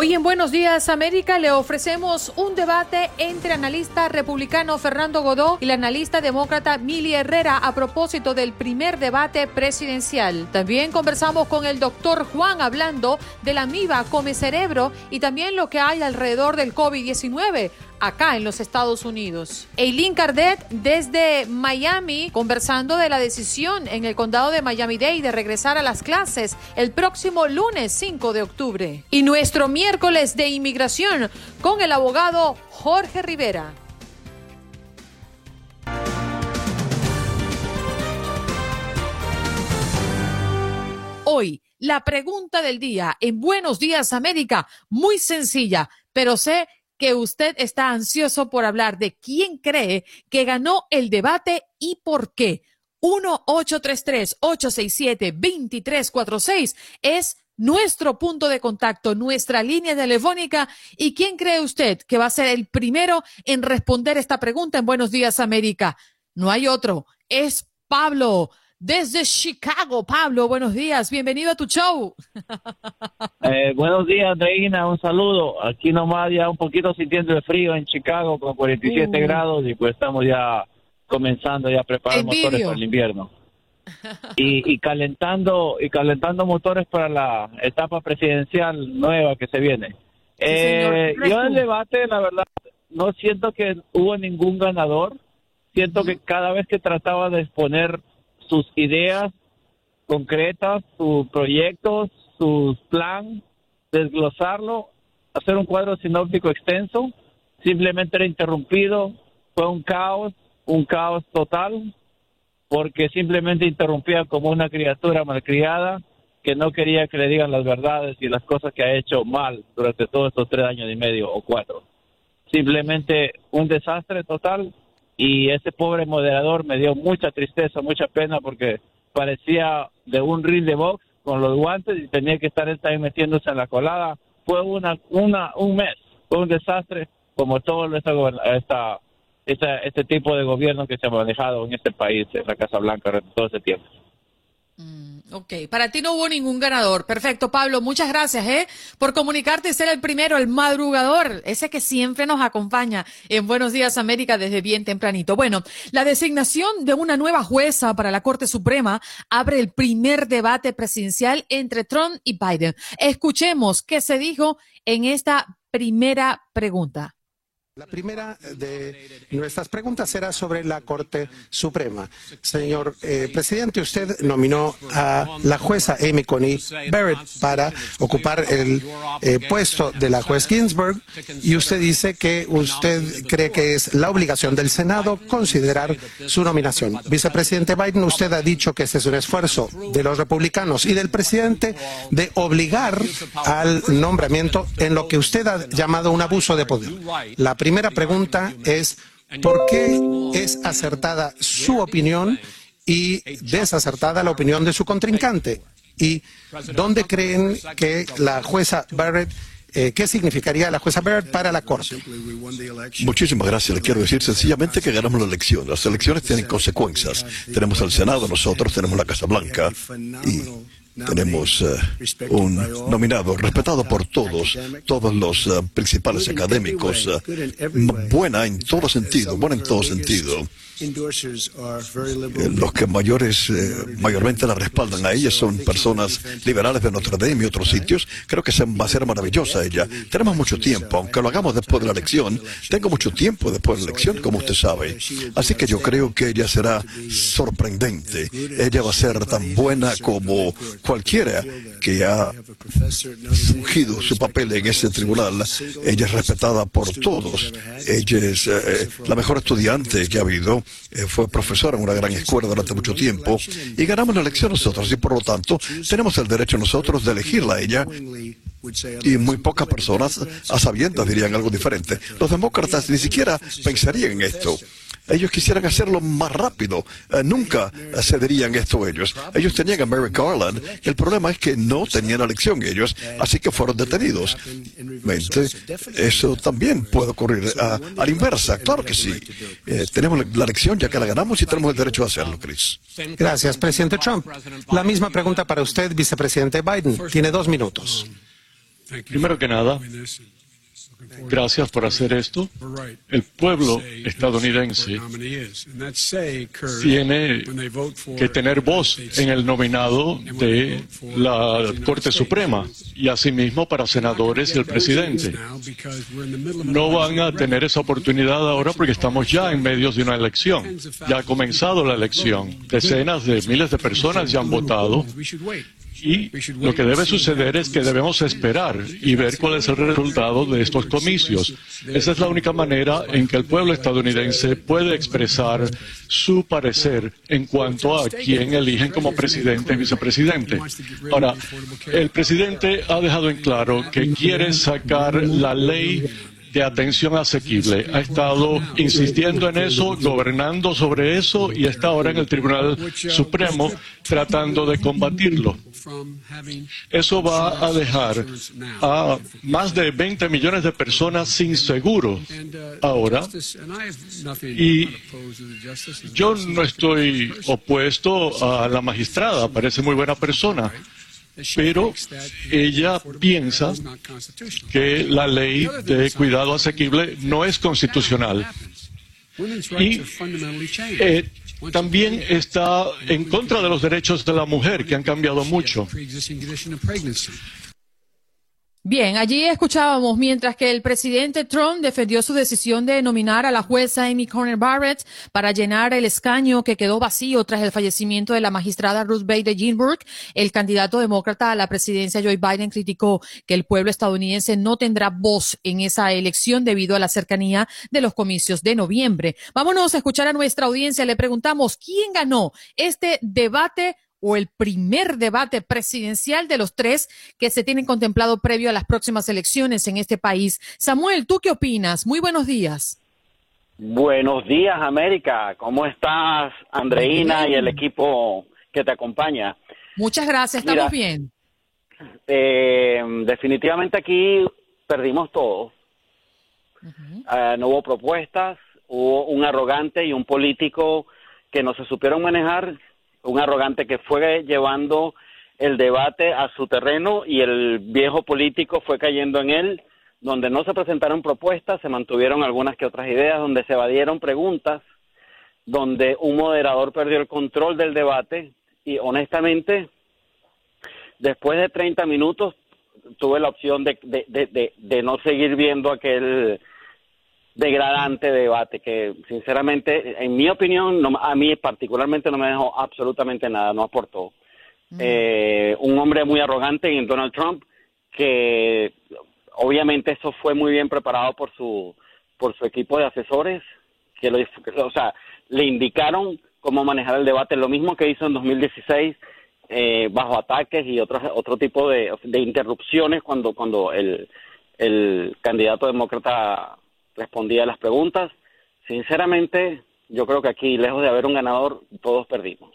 Hoy en Buenos Días América le ofrecemos un debate entre analista republicano Fernando Godó y la analista demócrata Mili Herrera a propósito del primer debate presidencial. También conversamos con el doctor Juan hablando de la MIVA come cerebro y también lo que hay alrededor del COVID-19 acá en los Estados Unidos. Eileen Cardet desde Miami conversando de la decisión en el condado de Miami-Dade de regresar a las clases el próximo lunes 5 de octubre. Y nuestro miércoles de inmigración con el abogado Jorge Rivera. Hoy, la pregunta del día en Buenos Días América, muy sencilla, pero sé que usted está ansioso por hablar de quién cree que ganó el debate y por qué. 1-833-867-2346 es nuestro punto de contacto, nuestra línea telefónica. ¿Y quién cree usted que va a ser el primero en responder esta pregunta en Buenos Días América? No hay otro, es Pablo desde Chicago. Pablo, buenos días, bienvenido a tu show. Eh, buenos días, Andreina, un saludo. Aquí nomás ya un poquito sintiendo el frío en Chicago con 47 uh. grados y pues estamos ya comenzando ya a preparar motores para el invierno. Y, y, calentando y calentando motores para la etapa presidencial nueva que se viene. eh, yo en el debate, la verdad, no siento que hubo ningún ganador. Siento que cada vez que trataba de exponer sus ideas concretas, sus proyectos, sus plan, desglosarlo, hacer un cuadro sinóptico extenso, simplemente era interrumpido, fue un caos, un caos total, porque simplemente interrumpía como una criatura malcriada que no quería que le digan las verdades y las cosas que ha hecho mal durante todos estos tres años y medio o cuatro. Simplemente un desastre total y ese pobre moderador me dio mucha tristeza, mucha pena porque parecía de un ring de box con los guantes y tenía que estar él también metiéndose en la colada. Fue una, una, un mes, fue un desastre como todo esta, esta, este tipo de gobierno que se ha manejado en este país, en la Casa Blanca, durante todo ese tiempo. Ok, para ti no hubo ningún ganador. Perfecto, Pablo, muchas gracias, ¿eh? Por comunicarte y ser el primero, el madrugador, ese que siempre nos acompaña en Buenos Días América desde bien tempranito. Bueno, la designación de una nueva jueza para la Corte Suprema abre el primer debate presidencial entre Trump y Biden. Escuchemos qué se dijo en esta primera pregunta. La primera de nuestras preguntas será sobre la Corte Suprema. Señor eh, presidente, usted nominó a la jueza Amy Coney Barrett para ocupar el eh, puesto de la juez Ginsburg y usted dice que usted cree que es la obligación del Senado considerar su nominación. Vicepresidente Biden, usted ha dicho que este es un esfuerzo de los republicanos y del presidente de obligar al nombramiento en lo que usted ha llamado un abuso de poder. La primera pregunta es, ¿por qué es acertada su opinión y desacertada la opinión de su contrincante? ¿Y dónde creen que la jueza Barrett eh, ¿Qué significaría la jueza Barrett para la Corte? Muchísimas gracias. Le quiero decir sencillamente que ganamos la elección. Las elecciones tienen consecuencias. Tenemos al Senado, nosotros tenemos la Casa Blanca y tenemos eh, un nominado respetado por todos, todos los eh, principales académicos, eh, buena en todo sentido, buena en todo sentido. Los que mayores, mayormente la respaldan a ella son personas liberales de Notre Dame y otros sitios. Creo que va a ser maravillosa ella. Tenemos mucho tiempo, aunque lo hagamos después de la elección. Tengo mucho tiempo después de la elección, como usted sabe. Así que yo creo que ella será sorprendente. Ella va a ser tan buena como cualquiera que ha fungido su papel en ese tribunal. Ella es respetada por todos. Ella es eh, la mejor estudiante que ha habido. Eh, fue profesora en una gran escuela durante mucho tiempo y ganamos la elección nosotros y por lo tanto tenemos el derecho nosotros de elegirla a ella y muy pocas personas a sabiendas dirían algo diferente. Los demócratas ni siquiera pensarían en esto. Ellos quisieran hacerlo más rápido. Eh, nunca cederían esto ellos. Ellos tenían a Merrick Garland y el problema es que no tenían elección ellos, así que fueron detenidos. Eso también puede ocurrir a, la inversa. Claro que sí. Eh, tenemos la elección ya que la ganamos y tenemos el derecho a hacerlo, Chris. Gracias, presidente Trump. La misma pregunta para usted, vicepresidente Biden. Tiene dos minutos. Primero que nada, Gracias por hacer esto. El pueblo estadounidense tiene que tener voz en el nominado de la Corte Suprema y asimismo para senadores y el presidente. No van a tener esa oportunidad ahora porque estamos ya en medio de una elección. Ya ha comenzado la elección. Decenas de miles de personas ya han votado y lo que debe suceder es que debemos esperar y ver cuál es el resultado de estos comicios. Esa es la única manera en que el pueblo estadounidense puede expresar su parecer en cuanto a quién eligen como presidente y vicepresidente. Ahora, el presidente ha dejado en claro que quiere sacar la ley de atención asequible. Ha estado insistiendo en eso, gobernando sobre eso y está ahora en el Tribunal Supremo tratando de combatirlo. Eso va a dejar a más de 20 millones de personas sin seguro ahora. Y yo no estoy opuesto a la magistrada, parece muy buena persona pero ella piensa que la ley de cuidado asequible no es constitucional. Y eh, también está en contra de los derechos de la mujer, que han cambiado mucho. Bien, allí escuchábamos mientras que el presidente Trump defendió su decisión de nominar a la jueza Amy Coney Barrett para llenar el escaño que quedó vacío tras el fallecimiento de la magistrada Ruth Bader Ginsburg. El candidato demócrata a la presidencia Joe Biden criticó que el pueblo estadounidense no tendrá voz en esa elección debido a la cercanía de los comicios de noviembre. Vámonos a escuchar a nuestra audiencia. Le preguntamos quién ganó este debate o el primer debate presidencial de los tres que se tienen contemplado previo a las próximas elecciones en este país. Samuel, ¿tú qué opinas? Muy buenos días. Buenos días, América. ¿Cómo estás, Andreina y el equipo que te acompaña? Muchas gracias, estamos bien. Eh, definitivamente aquí perdimos todo. Eh, no hubo propuestas, hubo un arrogante y un político que no se supieron manejar un arrogante que fue llevando el debate a su terreno y el viejo político fue cayendo en él, donde no se presentaron propuestas, se mantuvieron algunas que otras ideas, donde se evadieron preguntas, donde un moderador perdió el control del debate y honestamente, después de 30 minutos tuve la opción de, de, de, de no seguir viendo aquel degradante debate que sinceramente, en mi opinión, a mí particularmente no me dejó absolutamente nada, no aportó. Eh, un hombre muy arrogante en Donald Trump que obviamente eso fue muy bien preparado por su por su equipo de asesores que lo o sea le indicaron cómo manejar el debate lo mismo que hizo en 2016 eh, bajo ataques y otro otro tipo de, de interrupciones cuando cuando el el candidato demócrata respondía a las preguntas. Sinceramente, yo creo que aquí, lejos de haber un ganador, todos perdimos.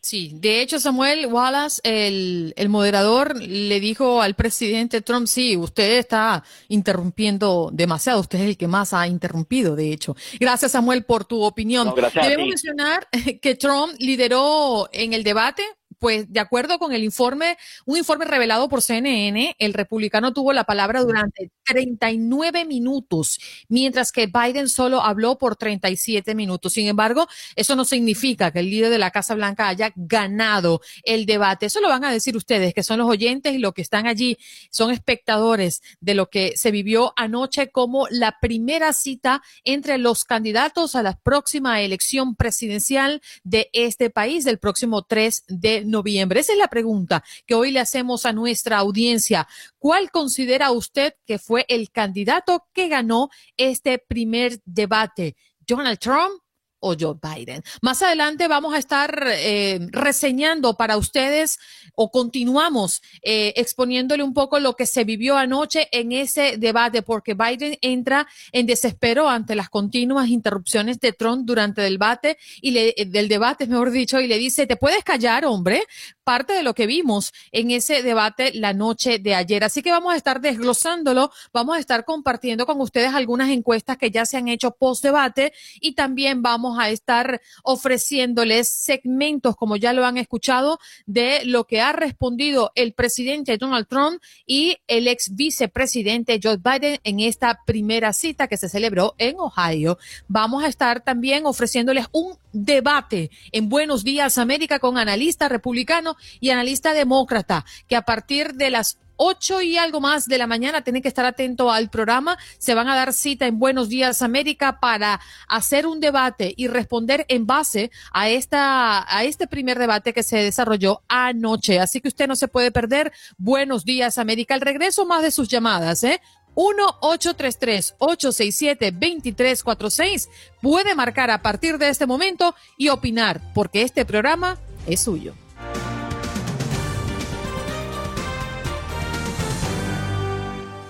Sí, de hecho, Samuel Wallace, el, el, moderador, le dijo al presidente Trump, sí, usted está interrumpiendo demasiado, usted es el que más ha interrumpido, de hecho. Gracias, Samuel, por tu opinión. Debemos mencionar que Trump lideró en el debate pues de acuerdo con el informe, un informe revelado por CNN, el republicano tuvo la palabra durante 39 minutos, mientras que Biden solo habló por 37 minutos. Sin embargo, eso no significa que el líder de la Casa Blanca haya ganado el debate. Eso lo van a decir ustedes, que son los oyentes y los que están allí, son espectadores de lo que se vivió anoche como la primera cita entre los candidatos a la próxima elección presidencial de este país, del próximo 3 de noviembre? Esa es la pregunta que hoy le hacemos a nuestra audiencia. ¿Cuál considera usted que fue el candidato que ganó este primer debate? ¿Donald Trump? O Joe Biden. Más adelante vamos a estar eh, reseñando para ustedes o continuamos eh, exponiéndole un poco lo que se vivió anoche en ese debate, porque Biden entra en desespero ante las continuas interrupciones de Trump durante el debate y le, del debate, mejor dicho, y le dice, ¿te puedes callar, hombre? Parte de lo que vimos en ese debate la noche de ayer. Así que vamos a estar desglosándolo, vamos a estar compartiendo con ustedes algunas encuestas que ya se han hecho post debate y también vamos a estar ofreciéndoles segmentos, como ya lo han escuchado, de lo que ha respondido el presidente Donald Trump y el ex vicepresidente Joe Biden en esta primera cita que se celebró en Ohio. Vamos a estar también ofreciéndoles un debate en Buenos Días América con analista republicano y analista demócrata, que a partir de las 8 y algo más de la mañana. Tienen que estar atento al programa. Se van a dar cita en Buenos Días América para hacer un debate y responder en base a esta, a este primer debate que se desarrolló anoche. Así que usted no se puede perder Buenos Días América. Al regreso más de sus llamadas, ¿eh? 1-833-867-2346. Puede marcar a partir de este momento y opinar, porque este programa es suyo.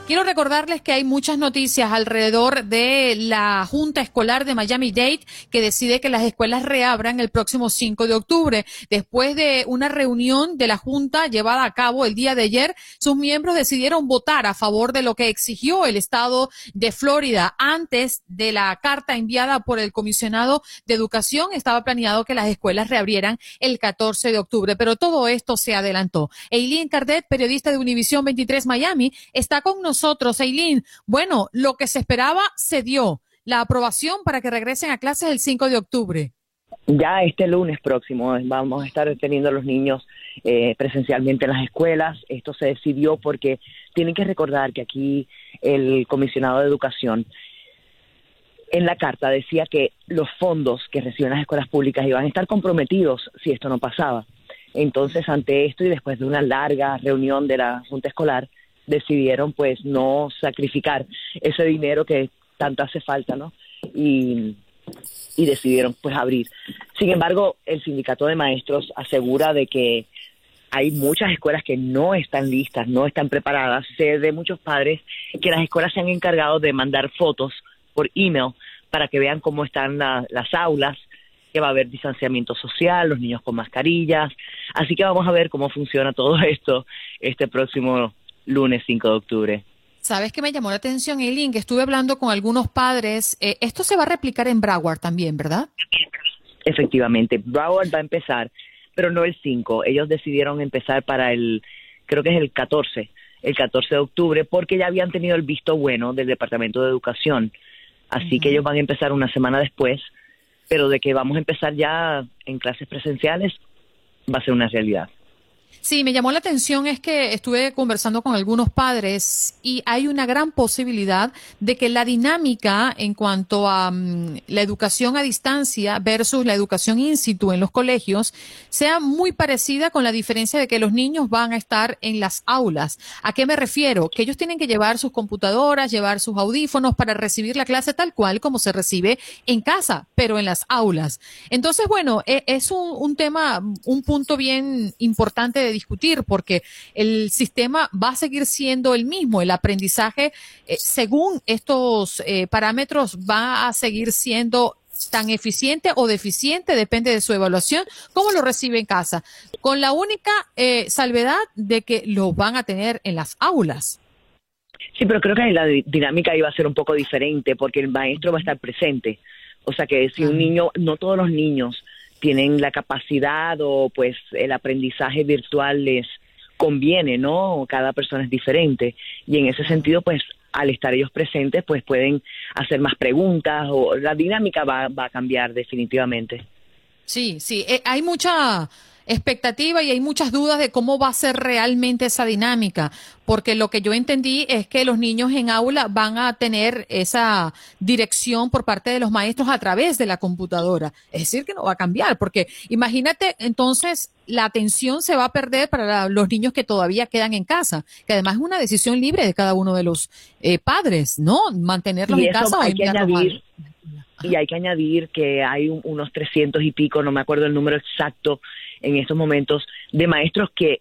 Quiero recordarles que hay muchas noticias alrededor de la Junta Escolar de Miami Dade que decide que las escuelas reabran el próximo 5 de octubre. Después de una reunión de la Junta llevada a cabo el día de ayer, sus miembros decidieron votar a favor de lo que exigió el Estado de Florida. Antes de la carta enviada por el comisionado de Educación, estaba planeado que las escuelas reabrieran el 14 de octubre, pero todo esto se adelantó. Eileen Cardet, periodista de Univisión 23 Miami, está con nosotros nosotros, Eileen. Bueno, lo que se esperaba se dio. La aprobación para que regresen a clases el 5 de octubre. Ya este lunes próximo vamos a estar teniendo a los niños eh, presencialmente en las escuelas. Esto se decidió porque tienen que recordar que aquí el comisionado de educación en la carta decía que los fondos que reciben las escuelas públicas iban a estar comprometidos si esto no pasaba. Entonces, ante esto y después de una larga reunión de la Junta Escolar, decidieron pues no sacrificar ese dinero que tanto hace falta, ¿no? Y, decidieron pues abrir. Sin embargo, el sindicato de maestros asegura de que hay muchas escuelas que no están listas, no están preparadas. Sé de muchos padres que las escuelas se han encargado de mandar fotos por email para que vean cómo están las aulas, que va a haber distanciamiento social, los niños con mascarillas. Así que vamos a ver cómo funciona todo esto este próximo lunes 5 de octubre. ¿Sabes qué me llamó la atención, Eileen? Que estuve hablando con algunos padres. Eh, esto se va a replicar en Broward también, ¿verdad? Efectivamente, Broward va a empezar, pero no el 5. Ellos decidieron empezar para el, creo que es el 14, el 14 de octubre, porque ya habían tenido el visto bueno del Departamento de Educación. Así que ellos van a empezar una semana después, pero de que vamos a empezar ya en clases presenciales, va a ser una realidad. Sí, me llamó la atención es que estuve conversando con algunos padres y hay una gran posibilidad de que la dinámica en cuanto a mm, la educación a distancia versus la educación in situ en los colegios sea muy parecida con la diferencia de que los niños van a estar en las aulas. ¿A qué me refiero? Que ellos tienen que llevar sus computadoras, llevar sus audífonos para recibir la clase tal cual como se recibe en casa, pero en las aulas. Entonces, bueno, e, es un, un tema, un punto bien importante de discutir porque el sistema va a seguir siendo el mismo. El aprendizaje, eh, según estos eh, parámetros, va a seguir siendo tan eficiente o deficiente, depende de su evaluación, cómo lo recibe en casa, con la única eh, salvedad de que lo van a tener en las aulas. Sí, pero creo que la dinámica iba a ser un poco diferente porque el maestro va a estar presente. O sea que si un niño, no todos los niños tienen la capacidad o pues el aprendizaje virtual les conviene, ¿no? Cada persona es diferente y en ese sentido pues al estar ellos presentes pues pueden hacer más preguntas o la dinámica va, va a cambiar definitivamente. Sí, sí, eh, hay mucha expectativa y hay muchas dudas de cómo va a ser realmente esa dinámica, porque lo que yo entendí es que los niños en aula van a tener esa dirección por parte de los maestros a través de la computadora. Es decir, que no va a cambiar, porque imagínate entonces la atención se va a perder para los niños que todavía quedan en casa, que además es una decisión libre de cada uno de los eh, padres, ¿no? Mantenerlos en casa o enviarlos Y hay que añadir que hay unos 300 y pico, no me acuerdo el número exacto en estos momentos, de maestros que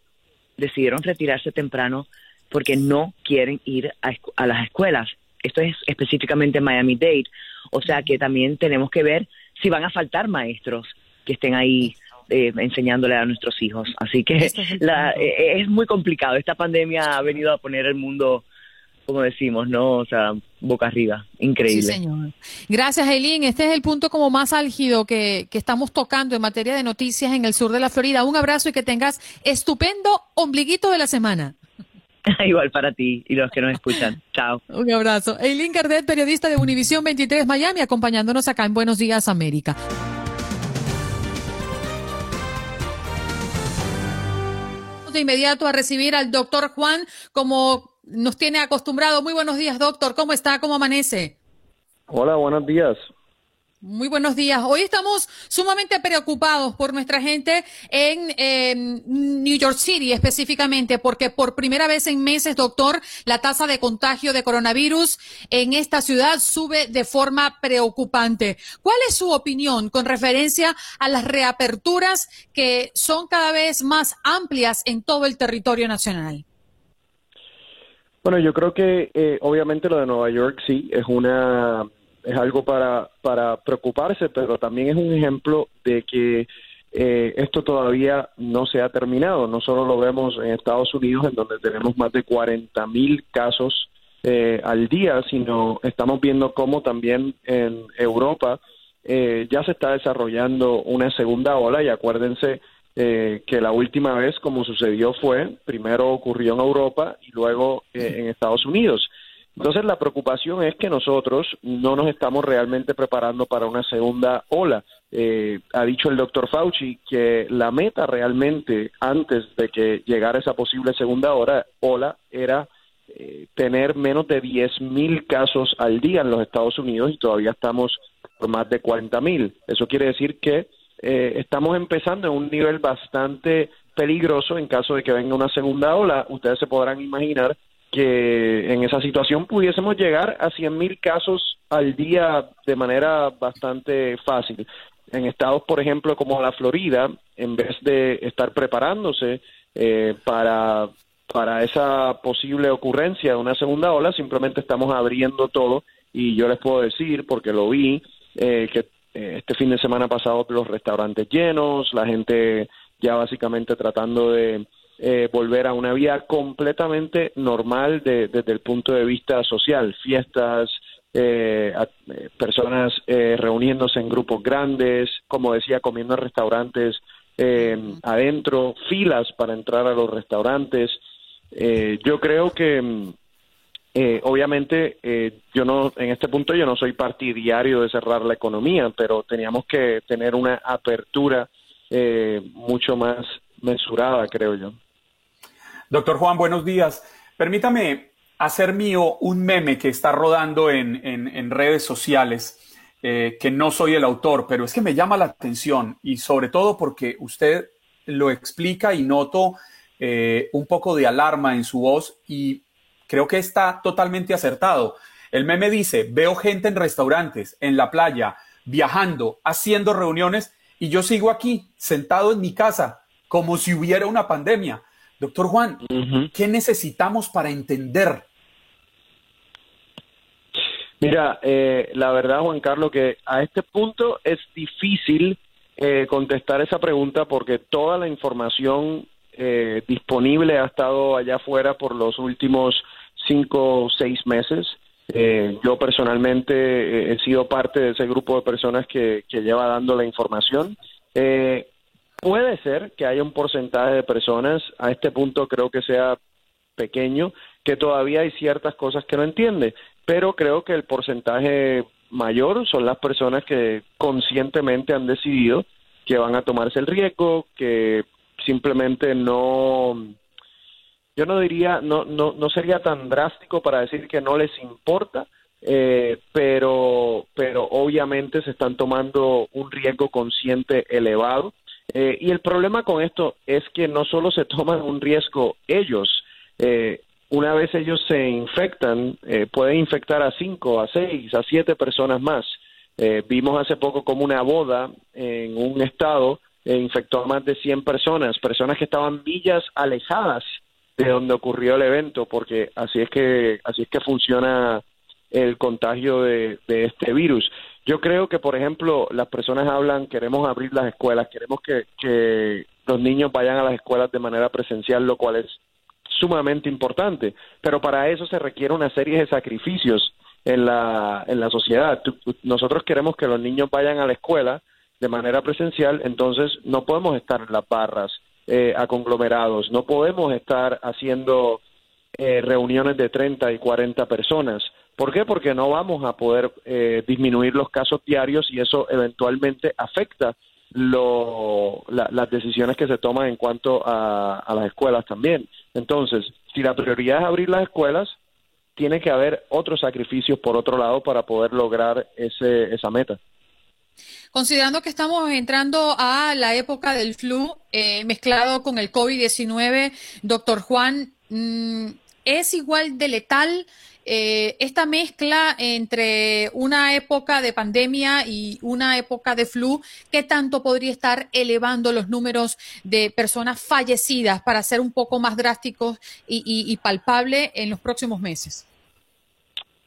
decidieron retirarse temprano porque no quieren ir a, las escuelas. Esto es específicamente Miami-Dade. O sea que también tenemos que ver si van a faltar maestros que estén ahí eh, enseñándole a nuestros hijos. Así que es, eh, es muy complicado. Esta pandemia ha venido a poner el mundo como decimos, ¿no? O sea, boca arriba. Increíble. Sí, señor. Gracias, Eileen. Este es el punto como más álgido que, que, estamos tocando en materia de noticias en el sur de la Florida. Un abrazo y que tengas estupendo ombliguito de la semana. Igual para ti y los que nos escuchan. Chao. Un abrazo. Eileen Cardet, periodista de Univisión 23 Miami, acompañándonos acá en Buenos Días, América. De inmediato a recibir al doctor Juan como nos tiene acostumbrado. Muy buenos días, doctor. ¿Cómo está? ¿Cómo amanece? Hola, buenos días. Muy buenos días. Hoy estamos sumamente preocupados por nuestra gente en New York City específicamente, porque por primera vez en meses, doctor, la tasa de contagio de coronavirus en esta ciudad sube de forma preocupante. ¿Cuál es su opinión con referencia a las reaperturas que son cada vez más amplias en todo el territorio nacional? Bueno, yo creo que eh, obviamente lo de Nueva York sí es una es algo para para preocuparse, pero también es un ejemplo de que eh, esto todavía no se ha terminado. No solo lo vemos en Estados Unidos, en donde tenemos más de 40 mil casos eh, al día, sino estamos viendo cómo también en Europa ya se está desarrollando una segunda ola y acuérdense eh, que la última vez, como sucedió, fue, primero ocurrió en Europa y luego eh, en Estados Unidos. Entonces la preocupación es que nosotros no nos estamos realmente preparando para una segunda ola. Eh, ha dicho el doctor Fauci que la meta realmente antes de que llegara esa posible segunda ola, ola era tener menos de 10.000 casos al día en los Estados Unidos y todavía estamos por más de 40.000. Eso quiere decir que eh, estamos empezando en un nivel bastante peligroso en caso de que venga una segunda ola. Ustedes se podrán imaginar que en esa situación pudiésemos llegar a 100.000 casos al día de manera bastante fácil. En estados, por ejemplo, como la Florida, en vez de estar preparándose eh, para, para esa posible ocurrencia de una segunda ola, simplemente estamos abriendo todo y yo les puedo decir, porque lo vi, eh, que este fin de semana pasado los restaurantes llenos, la gente ya básicamente tratando de eh, volver a una vida completamente normal desde el punto de vista social, fiestas, eh, personas reuniéndose en grupos grandes, como decía, comiendo en restaurantes adentro, filas para entrar a los restaurantes. yo creo que mm, eh, obviamente, eh, yo no, en este punto yo no soy partidario de cerrar la economía, pero teníamos que tener una apertura eh, mucho más mesurada, creo yo. Doctor Juan, buenos días. Permítame hacer mío un meme que está rodando en, en, redes sociales, que no soy el autor, pero es que me llama la atención y sobre todo porque usted lo explica y noto un poco de alarma en su voz y creo que está totalmente acertado. El meme dice, veo gente en restaurantes, en la playa, viajando, haciendo reuniones y yo sigo aquí, sentado en mi casa, como si hubiera una pandemia. Doctor Juan, ¿qué necesitamos para entender? Mira, eh, la verdad, Juan Carlos, que a este punto es difícil eh, contestar esa pregunta porque toda la información eh, disponible ha estado allá afuera por los últimos cinco o seis meses. Eh, yo personalmente eh, he sido parte de ese grupo de personas que, que lleva dando la información. Eh, puede ser que haya un porcentaje de personas, a este punto creo que sea pequeño, que todavía hay ciertas cosas que no entiende, pero creo que el porcentaje mayor son las personas que conscientemente han decidido que van a tomarse el riesgo, que simplemente no, yo no diría, no, no, no sería tan drástico para decir que no les importa, eh, pero, pero obviamente se están tomando un riesgo consciente elevado. Eh, y el problema con esto es que no solo se toman un riesgo ellos, eh, una vez ellos se infectan, pueden infectar a cinco, a seis, a siete personas más. Vimos hace poco como una boda en un estado infectó a más de 100 personas, personas que estaban millas alejadas de donde ocurrió el evento, porque así es que así es que funciona el contagio de, este virus. Yo creo que, por ejemplo, las personas hablan, queremos abrir las escuelas, queremos que, que los niños vayan a las escuelas de manera presencial, lo cual es sumamente importante, pero para eso se requiere una serie de sacrificios en la, en la sociedad. Nosotros queremos que los niños vayan a la escuela de manera presencial, entonces no podemos estar en las barras eh, a conglomerados, no podemos estar haciendo eh, reuniones de 30 y 40 personas. ¿Por qué? Porque no vamos a poder eh, disminuir los casos diarios y eso eventualmente afecta lo, las decisiones que se toman en cuanto a, a las escuelas también. Entonces, si la prioridad es abrir las escuelas, tiene que haber otros sacrificios por otro lado para poder lograr ese, esa meta. Considerando que estamos entrando a la época del flu eh, mezclado con el COVID-19, doctor Juan, mm, ¿es igual de letal eh, esta mezcla entre una época de pandemia y una época de flu? ¿Qué tanto podría estar elevando los números de personas fallecidas para ser un poco más drásticos y, y palpable en los próximos meses?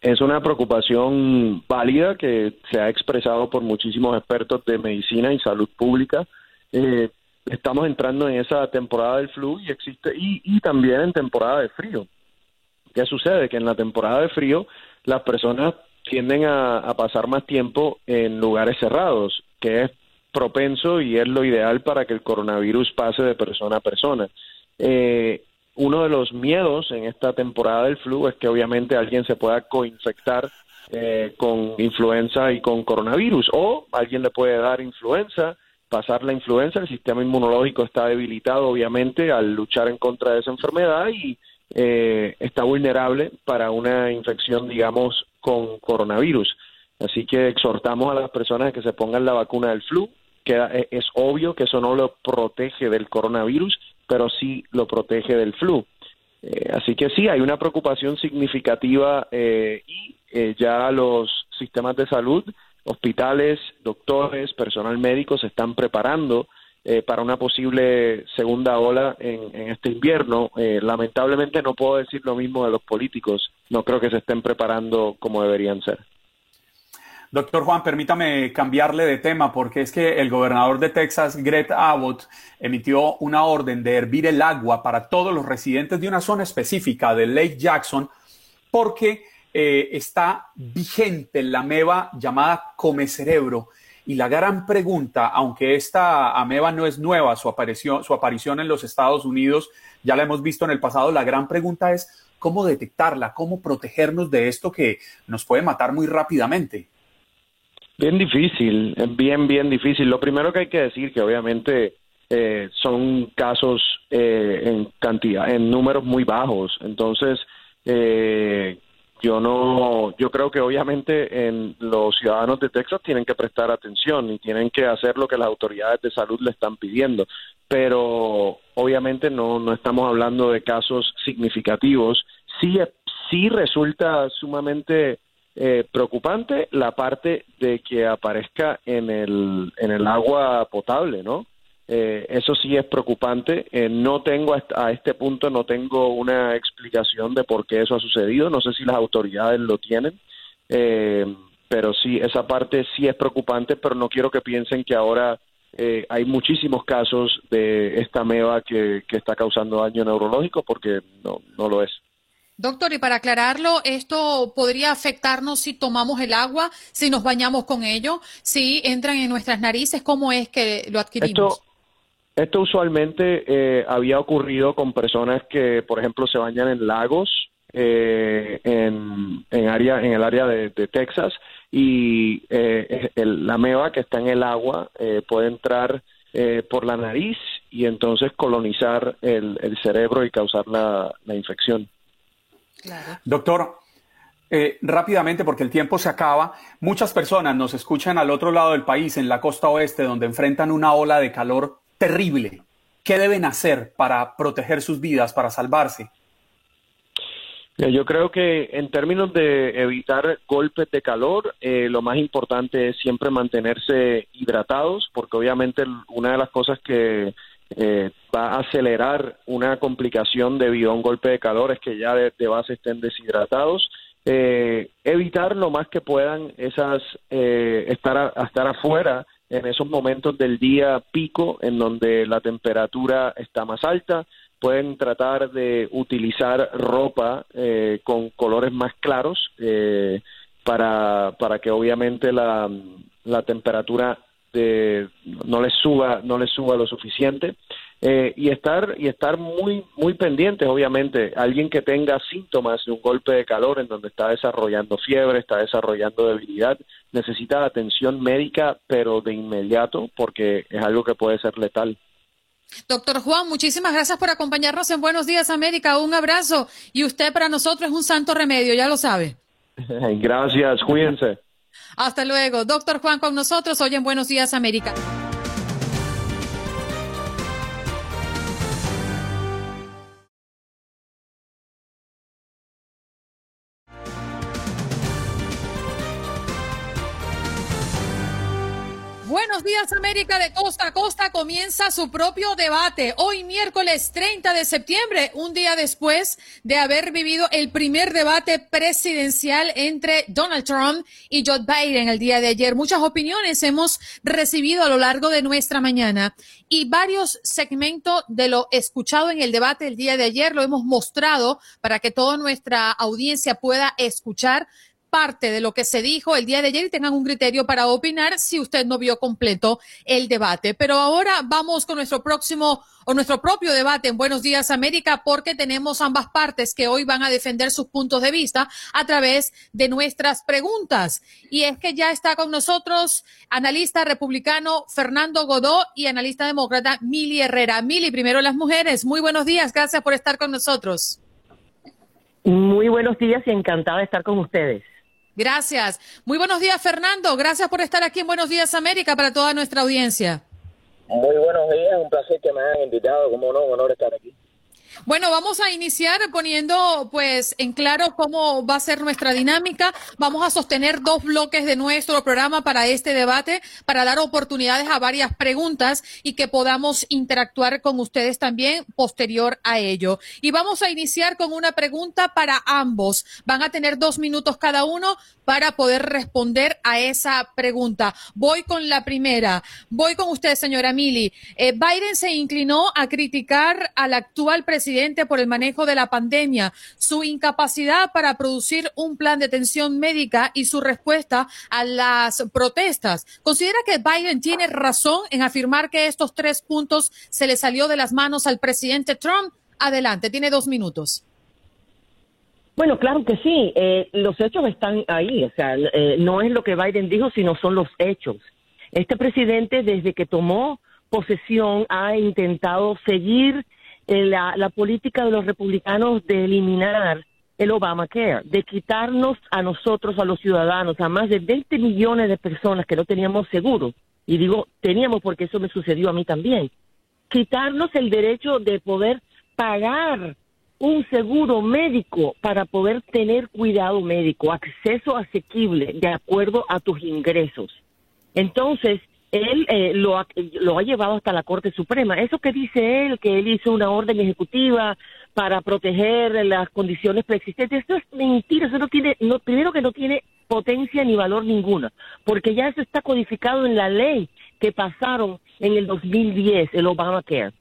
Es una preocupación válida que se ha expresado por muchísimos expertos de medicina y salud pública. Eh, estamos entrando en esa temporada del flu y existe y, también en temporada de frío. ¿Qué sucede? Que en la temporada de frío las personas tienden a, pasar más tiempo en lugares cerrados, que es propenso y es lo ideal para que el coronavirus pase de persona a persona. Eh, uno de los miedos en esta temporada del flu es que obviamente alguien se pueda coinfectar eh, con influenza y con coronavirus o alguien le puede dar influenza, pasar la influenza, el sistema inmunológico está debilitado obviamente al luchar en contra de esa enfermedad y eh, está vulnerable para una infección digamos con coronavirus. Así que exhortamos a las personas a que se pongan la vacuna del flu, que eh, es obvio que eso no lo protege del coronavirus, pero sí lo protege del flu. Eh, así que sí, hay una preocupación significativa eh, y eh, ya los sistemas de salud, hospitales, doctores, personal médico se están preparando para una posible segunda ola en, en este invierno. lamentablemente no puedo decir lo mismo de los políticos, no creo que se estén preparando como deberían ser. Doctor Juan, permítame cambiarle de tema porque es que el gobernador de Texas, Greg Abbott, emitió una orden de hervir el agua para todos los residentes de una zona específica de Lake Jackson porque eh, está vigente la ameba llamada come cerebro. Y la gran pregunta, aunque esta ameba no es nueva, su su aparición en los Estados Unidos ya la hemos visto en el pasado, la gran pregunta es cómo detectarla, cómo protegernos de esto que nos puede matar muy rápidamente. Bien difícil, bien, bien difícil. Lo primero que hay que decir que obviamente eh, son casos eh, en cantidad, en números muy bajos. Entonces, eh, yo no, yo creo que obviamente en los ciudadanos de Texas tienen que prestar atención y tienen que hacer lo que las autoridades de salud le están pidiendo. Pero obviamente no, no estamos hablando de casos significativos. Sí, sí resulta sumamente eh, preocupante la parte de que aparezca en el, en el agua potable, ¿no? Eh, eso sí es preocupante. Eh, no tengo a este punto no tengo una explicación de por qué eso ha sucedido. No sé si las autoridades lo tienen, pero sí esa parte sí es preocupante. Pero no quiero que piensen que ahora hay muchísimos casos de esta meva que, que está causando daño neurológico porque no no lo es. Doctor, y para aclararlo, ¿esto podría afectarnos si tomamos el agua, si nos bañamos con ello, si entran en nuestras narices? ¿Cómo es que lo adquirimos? Esto, usualmente eh, había ocurrido con personas que, por ejemplo, se bañan en lagos eh, en, área, en el área de, Texas y eh, la meva que está en el agua puede entrar por la nariz y entonces colonizar el, cerebro y causar la infección. Doctor, eh, rápidamente, porque el tiempo se acaba, muchas personas nos escuchan al otro lado del país, en la costa oeste, donde enfrentan una ola de calor terrible. ¿Qué deben hacer para proteger sus vidas, para salvarse? Yo creo que en términos de evitar golpes de calor, eh, lo más importante es siempre mantenerse hidratados, porque obviamente una de las cosas que eh, va a acelerar una complicación debido a un golpe de calor es que ya de, base estén deshidratados. Eh, evitar lo más que puedan esas estar estar afuera en esos momentos del día pico en donde la temperatura está más alta pueden tratar de utilizar ropa eh, con colores más claros eh, para, para que obviamente la, la temperatura de, no les suba no les suba lo suficiente eh, y estar y estar muy muy pendientes obviamente alguien que tenga síntomas de un golpe de calor en donde está desarrollando fiebre está desarrollando debilidad necesita atención médica pero de inmediato porque es algo que puede ser letal Doctor Juan, muchísimas gracias por acompañarnos en Buenos Días América. Un abrazo y usted para nosotros es un santo remedio, ya lo sabe. Gracias, cuídense. Hasta luego. Doctor Juan con nosotros hoy en Buenos Días América. Buenos días América de costa a costa comienza su propio debate. Hoy miércoles 30 de septiembre, un día después de haber vivido el primer debate presidencial entre Donald Trump y Joe Biden el día de ayer. Muchas opiniones hemos recibido a lo largo de nuestra mañana y varios segmentos de lo escuchado en el debate el día de ayer lo hemos mostrado para que toda nuestra audiencia pueda escuchar parte de lo que se dijo el día de ayer y tengan un criterio para opinar si usted no vio completo el debate. Pero ahora vamos con nuestro próximo o nuestro propio debate en Buenos Días América porque tenemos ambas partes que hoy van a defender sus puntos de vista a través de nuestras preguntas. Y es que ya está con nosotros analista republicano Fernando Godó y analista demócrata Mili Herrera. Mili, primero las mujeres. Muy buenos días. Gracias por estar con nosotros. Muy buenos días y encantada de estar con ustedes. Gracias. Muy buenos días, Fernando. Gracias por estar aquí en Buenos Días América para toda nuestra audiencia. Muy buenos días, un placer que me hayan invitado, como no, un honor estar aquí. Bueno, vamos a iniciar poniendo pues en claro cómo va a ser nuestra dinámica. Vamos a sostener dos bloques de nuestro programa para este debate, para dar oportunidades a varias preguntas y que podamos interactuar con ustedes también posterior a ello. Y vamos a iniciar con una pregunta para ambos. Van a tener dos minutos cada uno para poder responder a esa pregunta. Voy con la primera. Voy con usted, señora Mili. Eh, Biden se inclinó a criticar al actual presidente por el manejo de la pandemia, su incapacidad para producir un plan de atención médica y su respuesta a las protestas. ¿Considera que Biden tiene razón en afirmar que estos tres puntos se le salió de las manos al presidente Trump? Adelante, tiene dos minutos. Bueno, claro que sí. Eh, los hechos están ahí. O sea, eh, no es lo que Biden dijo, sino son los hechos. Este presidente, desde que tomó posesión, ha intentado seguir la, la política de los republicanos de eliminar el Obamacare, de quitarnos a nosotros, a los ciudadanos, a más de 20 millones de personas que no teníamos seguro. Y digo, teníamos porque eso me sucedió a mí también. Quitarnos el derecho de poder pagar un seguro médico para poder tener cuidado médico, acceso asequible de acuerdo a tus ingresos. Entonces, él eh, lo, ha, lo ha llevado hasta la Corte Suprema. Eso que dice él, que él hizo una orden ejecutiva para proteger las condiciones preexistentes, eso es mentira, eso no tiene, no, primero que no tiene potencia ni valor ninguna, porque ya eso está codificado en la ley que pasaron en el 2010, el Obamacare.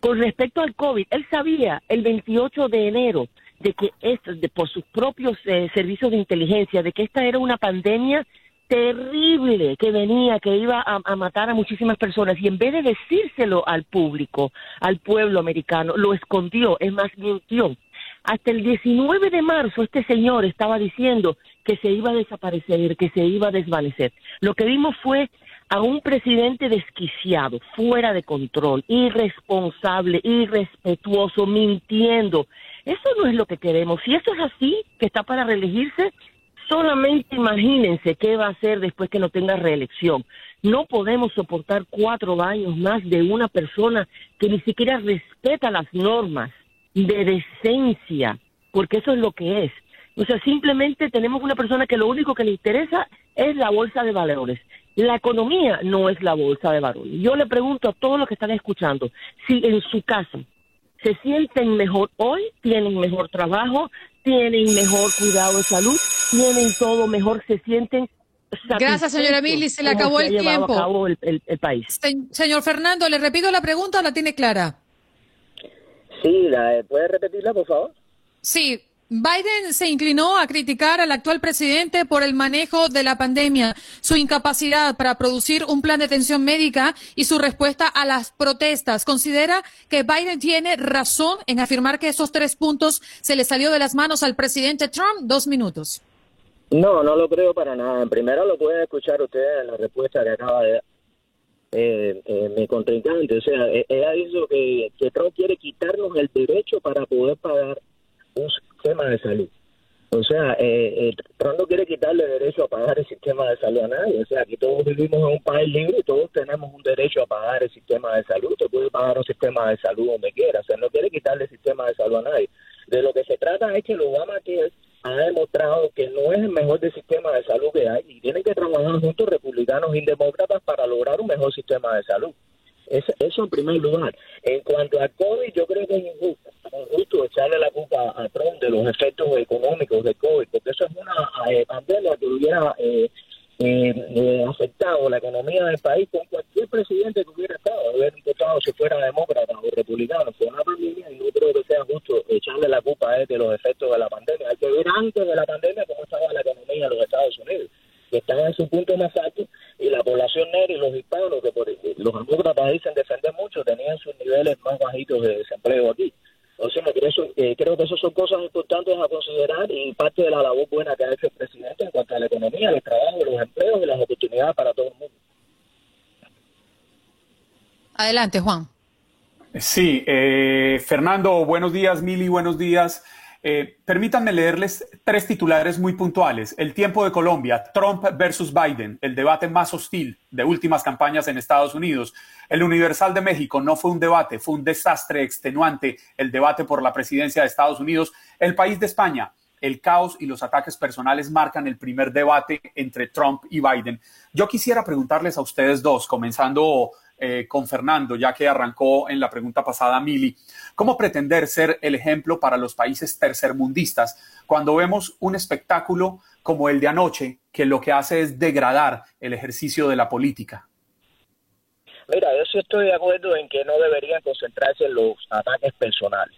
Con respecto al COVID, él sabía el 28 de enero de que esto, de, por sus propios eh, servicios de inteligencia, de que esta era una pandemia terrible que venía, que iba a, matar a muchísimas personas y en vez de decírselo al público, al pueblo americano, lo escondió, es más, mintió. Hasta el 19 de marzo este señor estaba diciendo que se iba a desaparecer, que se iba a desvanecer. Lo que vimos fue a un presidente desquiciado, fuera de control, irresponsable, irrespetuoso, mintiendo. Eso no es lo que queremos. Si eso es así, que está para reelegirse, solamente imagínense qué va a hacer después que no tenga reelección. No podemos soportar cuatro años más de una persona que ni siquiera respeta las normas de decencia porque eso es lo que es. O sea, simplemente tenemos una persona que lo único que le interesa es la bolsa de valores. La economía no es la bolsa de valores. Yo le pregunto a todos los que están escuchando, si en su casa se sienten mejor hoy, tienen mejor trabajo, tienen mejor cuidado de salud, tienen todo mejor, se sienten Gracias, señora Mili. Se le acabó el tiempo. el, país. señor Fernando, ¿le repito la pregunta o la tiene clara? Sí, la, ¿puede repetirla, por favor? Sí, Biden se inclinó a criticar al actual presidente por el manejo de la pandemia, su incapacidad para producir un plan de atención médica y su respuesta a las protestas. ¿Considera que Biden tiene razón en afirmar que esos tres puntos se le salió de las manos al presidente Trump? Dos minutos. No, no lo creo para nada. Primero lo puede escuchar usted en la respuesta que acaba de eh, eh, mi contrincante. O sea, e-, ella dijo que, que Trump quiere quitarnos el derecho para poder pagar un sistema de salud. O sea, eh, eh, Trump no quiere quitarle derecho a pagar el sistema de salud a nadie. O sea, aquí todos vivimos en un país libre y todos tenemos un derecho a pagar el sistema de salud. Usted puede pagar un sistema de salud donde quiera. O sea, no quiere quitarle el sistema de salud a nadie. De lo que se trata es que lo Obama que ha demostrado que no es el mejor del sistema de salud que hay y tienen que trabajar juntos republicanos y demócratas para lograr un mejor sistema de salud. Eso, en primer lugar. En cuanto a COVID, yo creo que es injusto, injusto echarle la culpa a Trump de los efectos económicos de COVID, porque eso es una eh, pandemia que hubiera eh, eh, afectado la economía del país con cualquier presidente que hubiera estado, hubiera importado si fuera demócrata o republicano. Fue una pandemia y no creo que sea justo echarle la culpa a él de los efectos de la pandemia. Hay que ver antes de la pandemia cómo estaba la economía de los Estados Unidos que están en su punto más alto y la población negra y los hispanos, que por, los demócratas dicen defender mucho, tenían sus niveles más bajitos de desempleo aquí. O sea, creo, eh, creo que esas son cosas importantes a considerar y parte de la labor buena que ha hecho el presidente en cuanto a la economía, el trabajo, los empleos y las oportunidades para todo el mundo. Adelante, Juan. Sí, eh, Fernando, buenos días, Mili, buenos días. Eh, permítanme leerles tres titulares muy puntuales. El tiempo de Colombia, Trump versus Biden, el debate más hostil de últimas campañas en Estados Unidos. El Universal de México no fue un debate, fue un desastre extenuante el debate por la presidencia de Estados Unidos. El país de España, el caos y los ataques personales marcan el primer debate entre Trump y Biden. Yo quisiera preguntarles a ustedes dos, comenzando eh, con Fernando, ya que arrancó en la pregunta pasada Mili, ¿cómo pretender ser el ejemplo para los países tercermundistas cuando vemos un espectáculo como el de anoche que lo que hace es degradar el ejercicio de la política? Mira, yo sí estoy de acuerdo en que no deberían concentrarse en los ataques personales.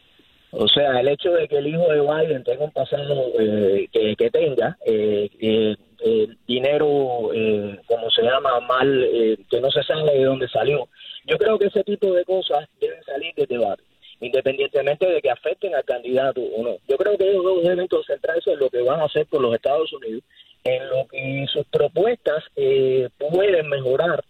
O sea, el hecho de que el hijo de Biden tenga un pasado eh, que, tenga, eh, eh, dinero, eh, como se llama, mal, eh, que no se sabe de dónde salió. Yo creo que ese tipo de cosas deben salir de debate, independientemente de que afecten al candidato o no. Yo creo que ellos deben concentrarse en lo que van a hacer por los Estados Unidos, en lo que sus propuestas eh, pueden mejorar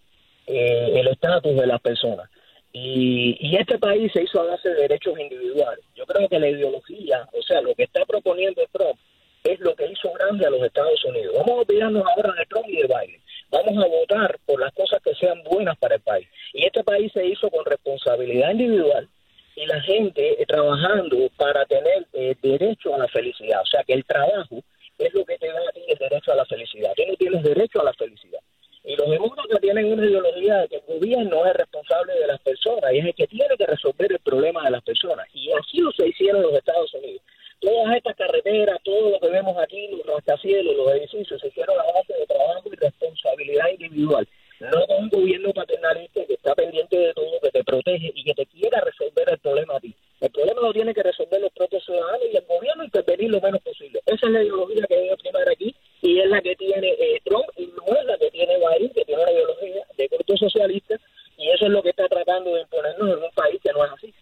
el estatus de las personas. Y, y, este país se hizo a base de derechos individuales. Yo creo que la ideología, o sea, lo que está proponiendo Trump, es lo que hizo grande a los Estados Unidos. Vamos a olvidarnos ahora de Trump y de Biden. Vamos a votar por las cosas que sean buenas para el país. Y este país se hizo con responsabilidad individual y la gente eh, trabajando para tener eh, derecho a la felicidad. O sea, que el trabajo es lo que te da a ti el derecho a la felicidad. Tú no tienes derecho a la felicidad. Y los demócratas tienen una ideología de que el gobierno es responsable de las personas y es el que tiene que resolver el problema de las personas. Y así lo se hicieron los Estados Unidos todas estas carreteras, todo lo que vemos aquí, los rascacielos, los edificios, se hicieron a base de trabajo y responsabilidad individual. No con un gobierno paternalista que está pendiente de todo, que te protege y que te quiera resolver el problema a ti. El problema lo tiene que resolver los propios ciudadanos y el gobierno intervenir lo menos posible. Esa es la ideología que debe primar aquí y es la que tiene eh, Trump y no es la que tiene Biden, que tiene una ideología de corte socialista y eso es lo que está tratando de imponernos en un país que no es así.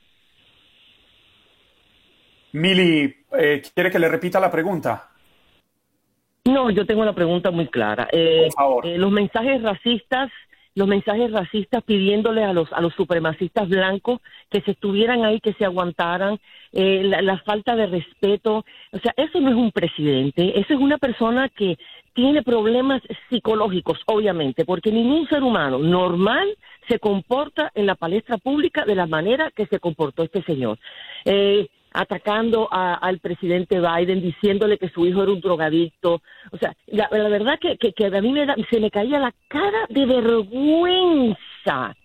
Mili, eh, ¿quiere que le repita la pregunta? No, yo tengo una pregunta muy clara. Eh, Por favor. Eh, los mensajes racistas, los mensajes racistas pidiéndole a los a los supremacistas blancos que se estuvieran ahí, que se aguantaran, la, la, falta de respeto, o sea, eso no es un presidente, eso es una persona que tiene problemas psicológicos, obviamente, porque ningún ser humano normal se comporta en la palestra pública de la manera que se comportó este señor. Eh, atacando al presidente Biden, diciéndole que su hijo era un drogadicto. O sea, la, verdad que, que, a mí me se me caía la cara de vergüenza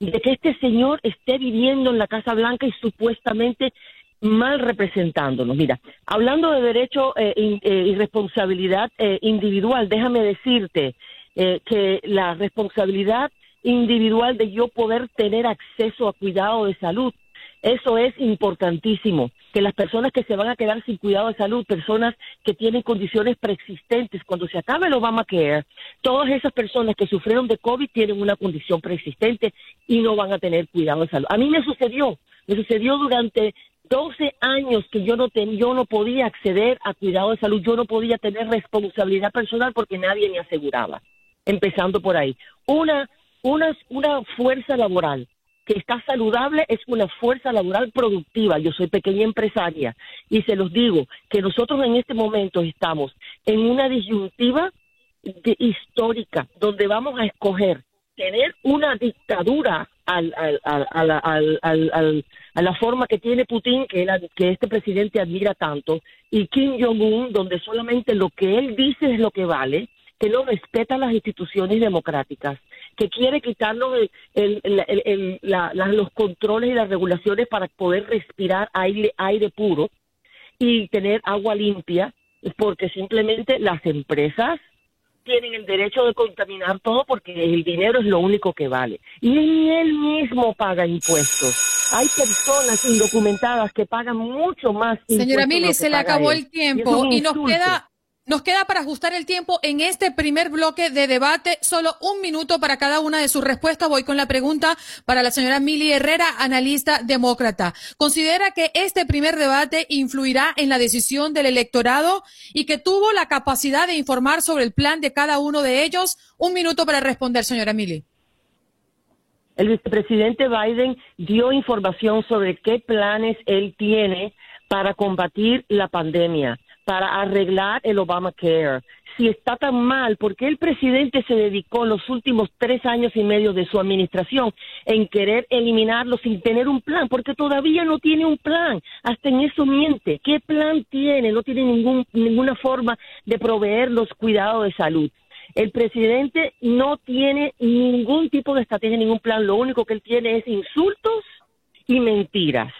de que este señor esté viviendo en la Casa Blanca y supuestamente mal representándonos. Mira, hablando de derecho eh, eh, y responsabilidad eh, individual, déjame decirte que la responsabilidad individual de yo poder tener acceso a cuidado de salud eso es importantísimo, que las personas que se van a quedar sin cuidado de salud, personas que tienen condiciones preexistentes, cuando se acabe el Obamacare, todas esas personas que sufrieron de COVID tienen una condición preexistente y no van a tener cuidado de salud. A mí me sucedió, me sucedió durante 12 años que yo no, yo no podía acceder a cuidado de salud, yo no podía tener responsabilidad personal porque nadie me aseguraba, empezando por ahí. Una, una, una fuerza laboral que está saludable es una fuerza laboral productiva. Yo soy pequeña empresaria y se los digo que nosotros en este momento estamos en una disyuntiva histórica donde vamos a escoger tener una dictadura al, a la forma que tiene Putin, que, que este presidente admira tanto, y Kim Jong-un, donde solamente lo que él dice es lo que vale, que no respeta las instituciones democráticas que quiere quitarnos los controles y las regulaciones para poder respirar aire, aire puro y tener agua limpia, porque simplemente las empresas tienen el derecho de contaminar todo porque el dinero es lo único que vale. Y ni él mismo paga impuestos. Hay personas indocumentadas que pagan mucho más. Señora Mili, se le acabó el tiempo y nos queda nos queda para ajustar el tiempo en este primer bloque de debate, solo un minuto para cada una de sus respuestas. Voy con la pregunta para la señora Mili Herrera, analista demócrata. ¿Considera que este primer debate influirá en la decisión del electorado y que tuvo la capacidad de informar sobre el plan de cada uno de ellos? Un minuto para responder, señora Mili. El vicepresidente Biden dio información sobre qué planes él tiene para combatir la pandemia para arreglar el Obamacare. Si está tan mal, ¿por qué el presidente se dedicó los últimos tres años y medio de su administración en querer eliminarlo sin tener un plan? Porque todavía no tiene un plan. Hasta en eso miente. ¿Qué plan tiene? No tiene ningún, ninguna forma de proveer los cuidados de salud. El presidente no tiene ningún tipo de estrategia, ningún plan. Lo único que él tiene es insultos y mentiras.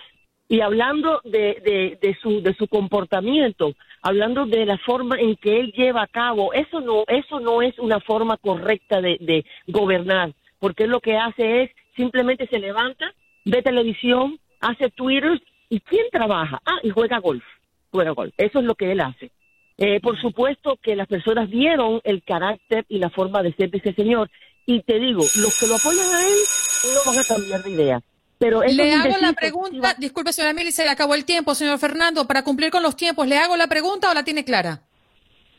Y hablando de, su comportamiento, hablando de la forma en que él lleva a cabo, eso no, eso no es una forma correcta de, de gobernar, porque él lo que hace es simplemente se levanta, ve televisión, hace Twitter, ¿y quién trabaja? Ah, y juega golf, juega golf. Eso es lo que él hace. Eh, por supuesto que las personas vieron el carácter y la forma de ser de ese señor, y te digo, los que lo apoyan a él no van a cambiar de idea. Pero le hago la pregunta, disculpe señora Mili, se le acabó el tiempo, señor Fernando, para cumplir con los tiempos, ¿le hago la pregunta o la tiene clara?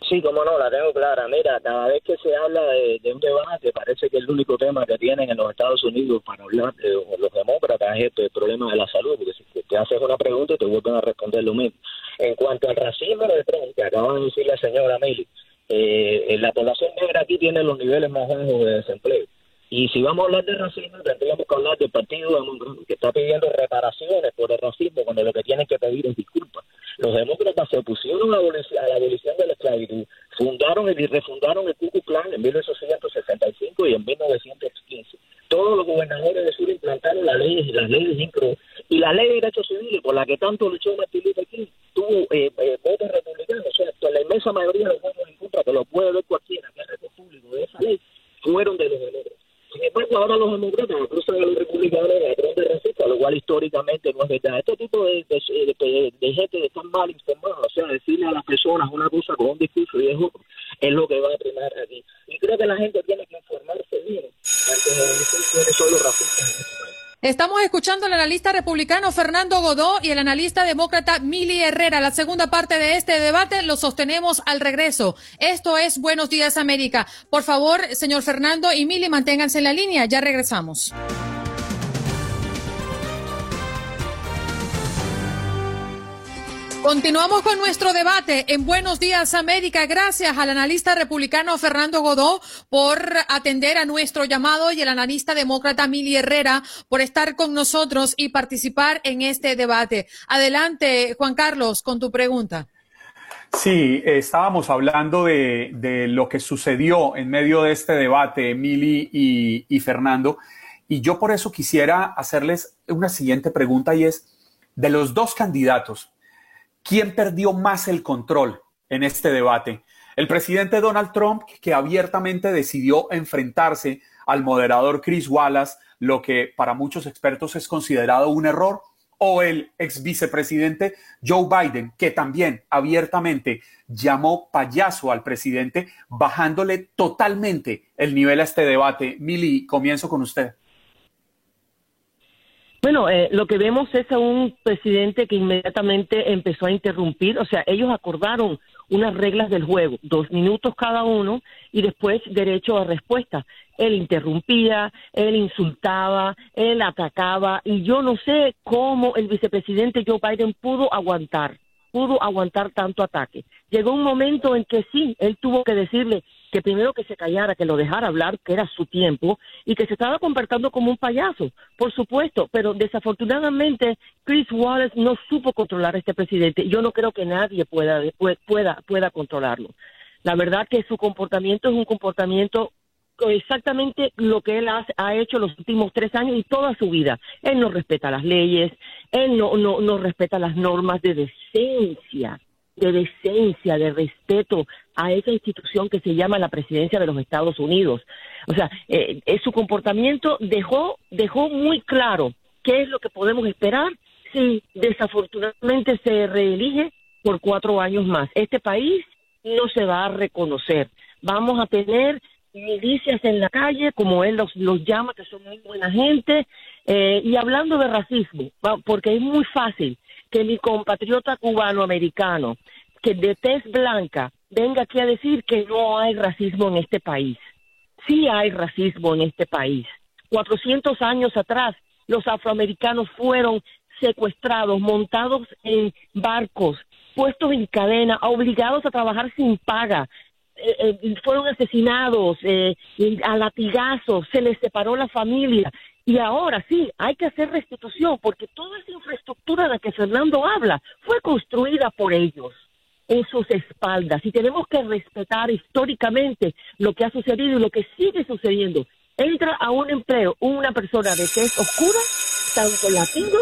Sí, como no, la tengo clara. Mira, cada vez que se habla de, un debate, parece que el único tema que tienen en los Estados Unidos para hablar de los demócratas es este, el problema de la salud, porque si te haces una pregunta te vuelven a responder lo mismo. En cuanto al racismo de Trump, que acaba de decir la señora Mili, eh, la población negra aquí tiene los niveles más bajos de desempleo. Y si vamos a hablar de racismo, tendríamos que hablar del Partido que está pidiendo reparaciones por el racismo, cuando lo que tienen que pedir es disculpas. Los demócratas se opusieron a, la abolición de la esclavitud, fundaron y refundaron el Ku Klux en 1865 y en 1915. Todos los gobernadores de sur implantaron las leyes y las leyes incro y la ley de derechos civiles por la que tanto luchó Martin Luther King tuvo eh, eh, votos republicanos, o sea, la inmensa mayoría de los votos en contra, que lo puede ver cualquiera, que es público de esa ley, fueron de los demócratas. Embargo, ahora los demócratas a los republicanos de ladrón de racista, lo cual históricamente no es verdad. Este tipo de, de, de, gente está mal informada, o sea, decirle a las personas una cosa con un discurso y es otro, es lo que va a primar aquí. Y creo que la gente tiene que informarse bien antes de decir quiénes son los racistas en este país. Estamos escuchando al analista republicano Fernando Godó y el analista demócrata Mili Herrera. La segunda parte de este debate lo sostenemos al regreso. Esto es Buenos Días América. Por favor, señor Fernando y Mili, manténganse en la línea. Ya regresamos. Continuamos con nuestro debate en Buenos Días América. Gracias al analista republicano Fernando Godó por atender a nuestro llamado y al analista demócrata Mili Herrera por estar con nosotros y participar en este debate. Adelante, Juan Carlos, con tu pregunta. Sí, estábamos hablando de, lo que sucedió en medio de este debate, Mili y Fernando, y yo por eso quisiera hacerles una siguiente pregunta y es, de los dos candidatos, ¿Quién perdió más el control en este debate? El presidente Donald Trump, que abiertamente decidió enfrentarse al moderador Chris Wallace, lo que para muchos expertos es considerado un error, o el ex vicepresidente Joe Biden, que también abiertamente llamó payaso al presidente, bajándole totalmente el nivel a este debate. Mili, comienzo con usted. Bueno, eh, lo que vemos es a un presidente que inmediatamente empezó a interrumpir, o sea, ellos acordaron unas reglas del juego, dos minutos cada uno y después derecho a respuesta. Él interrumpía, él insultaba, él atacaba y yo no sé cómo el vicepresidente Joe Biden pudo aguantar pudo aguantar tanto ataque. Llegó un momento en que sí, él tuvo que decirle que primero que se callara, que lo dejara hablar, que era su tiempo, y que se estaba comportando como un payaso, por supuesto, pero desafortunadamente Chris Wallace no supo controlar a este presidente. Yo no creo que nadie pueda, pueda, pueda controlarlo. La verdad que su comportamiento es un comportamiento exactamente lo que él ha, ha, hecho los últimos tres años y toda su vida. Él no respeta las leyes, él no, no, no respeta las normas de decencia, de decencia, de respeto a esa institución que se llama la presidencia de los Estados Unidos. O sea, eh, su comportamiento dejó, dejó muy claro qué es lo que podemos esperar si desafortunadamente se reelige por cuatro años más. Este país no se va a reconocer. Vamos a tener milicias en la calle, como él los, los llama, que son muy buena gente, eh, y hablando de racismo, porque es muy fácil que mi compatriota cubano-americano, que de tez blanca, venga aquí a decir que no hay racismo en este país. Sí hay racismo en este país. 400 años atrás, los afroamericanos fueron secuestrados, montados en barcos, puestos en cadena, obligados a trabajar sin paga, eh, eh, fueron asesinados eh, a latigazos, se les separó la familia. Y ahora sí, hay que hacer restitución porque toda esa infraestructura de la que Fernando habla fue construida por ellos en sus espaldas y tenemos que respetar históricamente lo que ha sucedido y lo que sigue sucediendo. Entra a un empleo una persona de tez oscura, tanto latino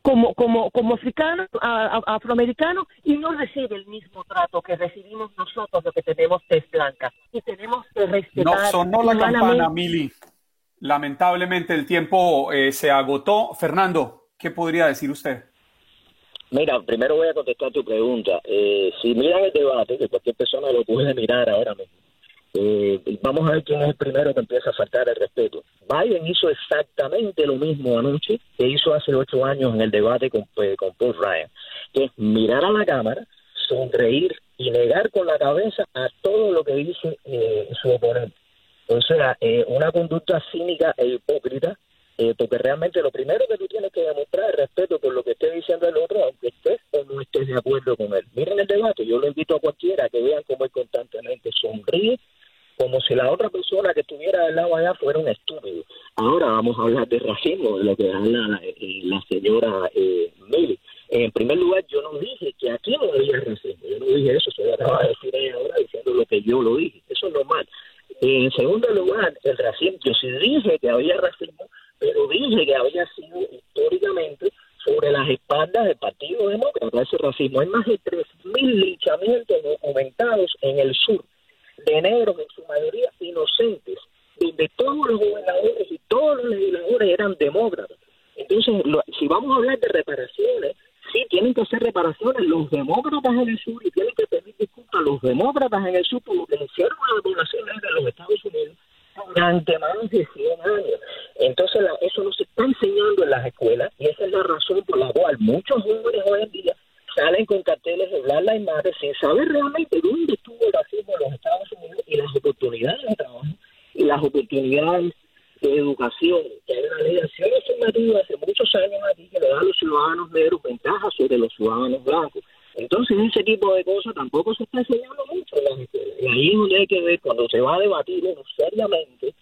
como, como, como africano, afroamericano, y no recibe el mismo trato que recibimos nosotros, los que tenemos tez blanca. Y tenemos que respetar. No sonó la campana, Mili. Lamentablemente el tiempo eh, se agotó. Fernando, ¿qué podría decir usted? Mira, primero voy a contestar tu pregunta. Eh, si miran el debate, que cualquier persona lo puede mirar ahora mismo, eh, vamos a ver quién es el primero que empieza a faltar el respeto. Biden hizo exactamente lo mismo anoche que hizo hace ocho años en el debate con, pues, con Paul Ryan, que es mirar a la cámara, sonreír y negar con la cabeza a todo lo que dice eh, su oponente. O sea, eh, una conducta cínica e hipócrita, eh, porque realmente lo primero que tú tienes que demostrar es respeto por lo que esté diciendo el otro, aunque estés o no estés de acuerdo con él. Miren el debate, yo lo invito a cualquiera que vean cómo él constantemente sonríe como si la otra persona que estuviera del lado allá fuera un estúpido. Ahora vamos a hablar de racismo, de lo que habla la, eh, la señora eh, En primer lugar, yo no dije que aquí no había racismo, yo no dije eso, se acaba de decir ella ahora diciendo lo que yo lo dije, eso es normal. En segundo lugar, el racismo, yo sí dije que había racismo, pero dije que había sido históricamente sobre las espaldas del Partido Demócrata ese racismo. Hay más de 3.000 linchamientos documentados en el sur de negros, en su mayoría inocentes, donde todos los gobernadores y todos los legisladores eran demócratas. Entonces, si vamos a hablar de reparaciones, sí tienen que hacer reparaciones los demócratas en el sur y tienen que pedir disculpas los demócratas en el sur por lo que hicieron a la población de los Estados Unidos durante más de 100 años. Entonces, eso no se está enseñando en las escuelas y esa es la razón por la cual muchos jóvenes hoy en día salen con carteles de Black Lives Matter sin saber realmente dónde estuvo el racismo en los Estados Unidos y las oportunidades de trabajo y las oportunidades de educación. Que hay una ley de acción hace muchos años aquí que le da a los ciudadanos negros ventajas sobre los ciudadanos blancos. ese tipo de cosas tampoco se está enseñando mucho en las escuelas. Y ahí es donde hay que ver, cuando se va a debatir seriamente,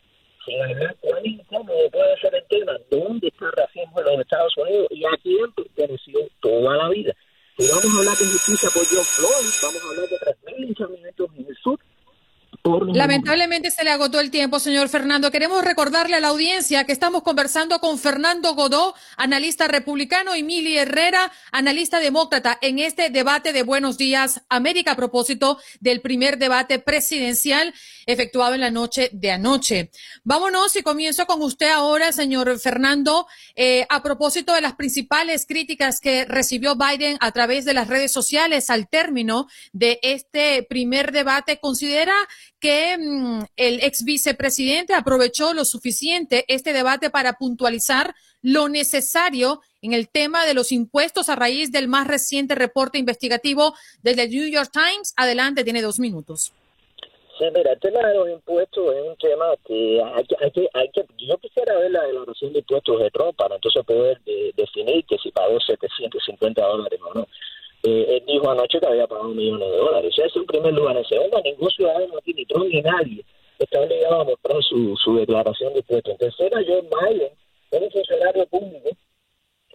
sin hablar cuán incómodo puede ser el tema, dónde está el racismo en los Estados Unidos y a quién perteneció toda la vida. Si vamos a hablar de justicia por John Floyd, vamos a hablar de 3.000 linchamientos en el sur, Lamentablemente se le agotó el tiempo, señor Fernando. Queremos recordarle a la audiencia que estamos conversando con Fernando Godó, analista republicano, y Herrera, analista demócrata, en este debate de Buenos Días América a propósito del primer debate presidencial efectuado en la noche de anoche. Vámonos y comienzo con usted ahora, señor Fernando, eh, a propósito de las principales críticas que recibió Biden a través de las redes sociales al término de este primer debate. ¿Considera que mm, el ex vicepresidente aprovechó lo suficiente este debate para puntualizar lo necesario en el tema de los impuestos a raíz del más reciente reporte investigativo del New York Times. Adelante, tiene dos minutos. Sí, mira, el tema de los impuestos es un tema que hay que, hay que, hay que yo quisiera ver la declaración de impuestos de Trump para entonces poder definir que si pagó 750 dólares o no eh, él dijo anoche que había pagado millones de dólares. Ese es el primer lugar. En segundo, ningún ciudadano aquí, ni Trump ni nadie, está obligado a mostrar su, su declaración de impuestos. En tercera, Joe Biden un funcionario público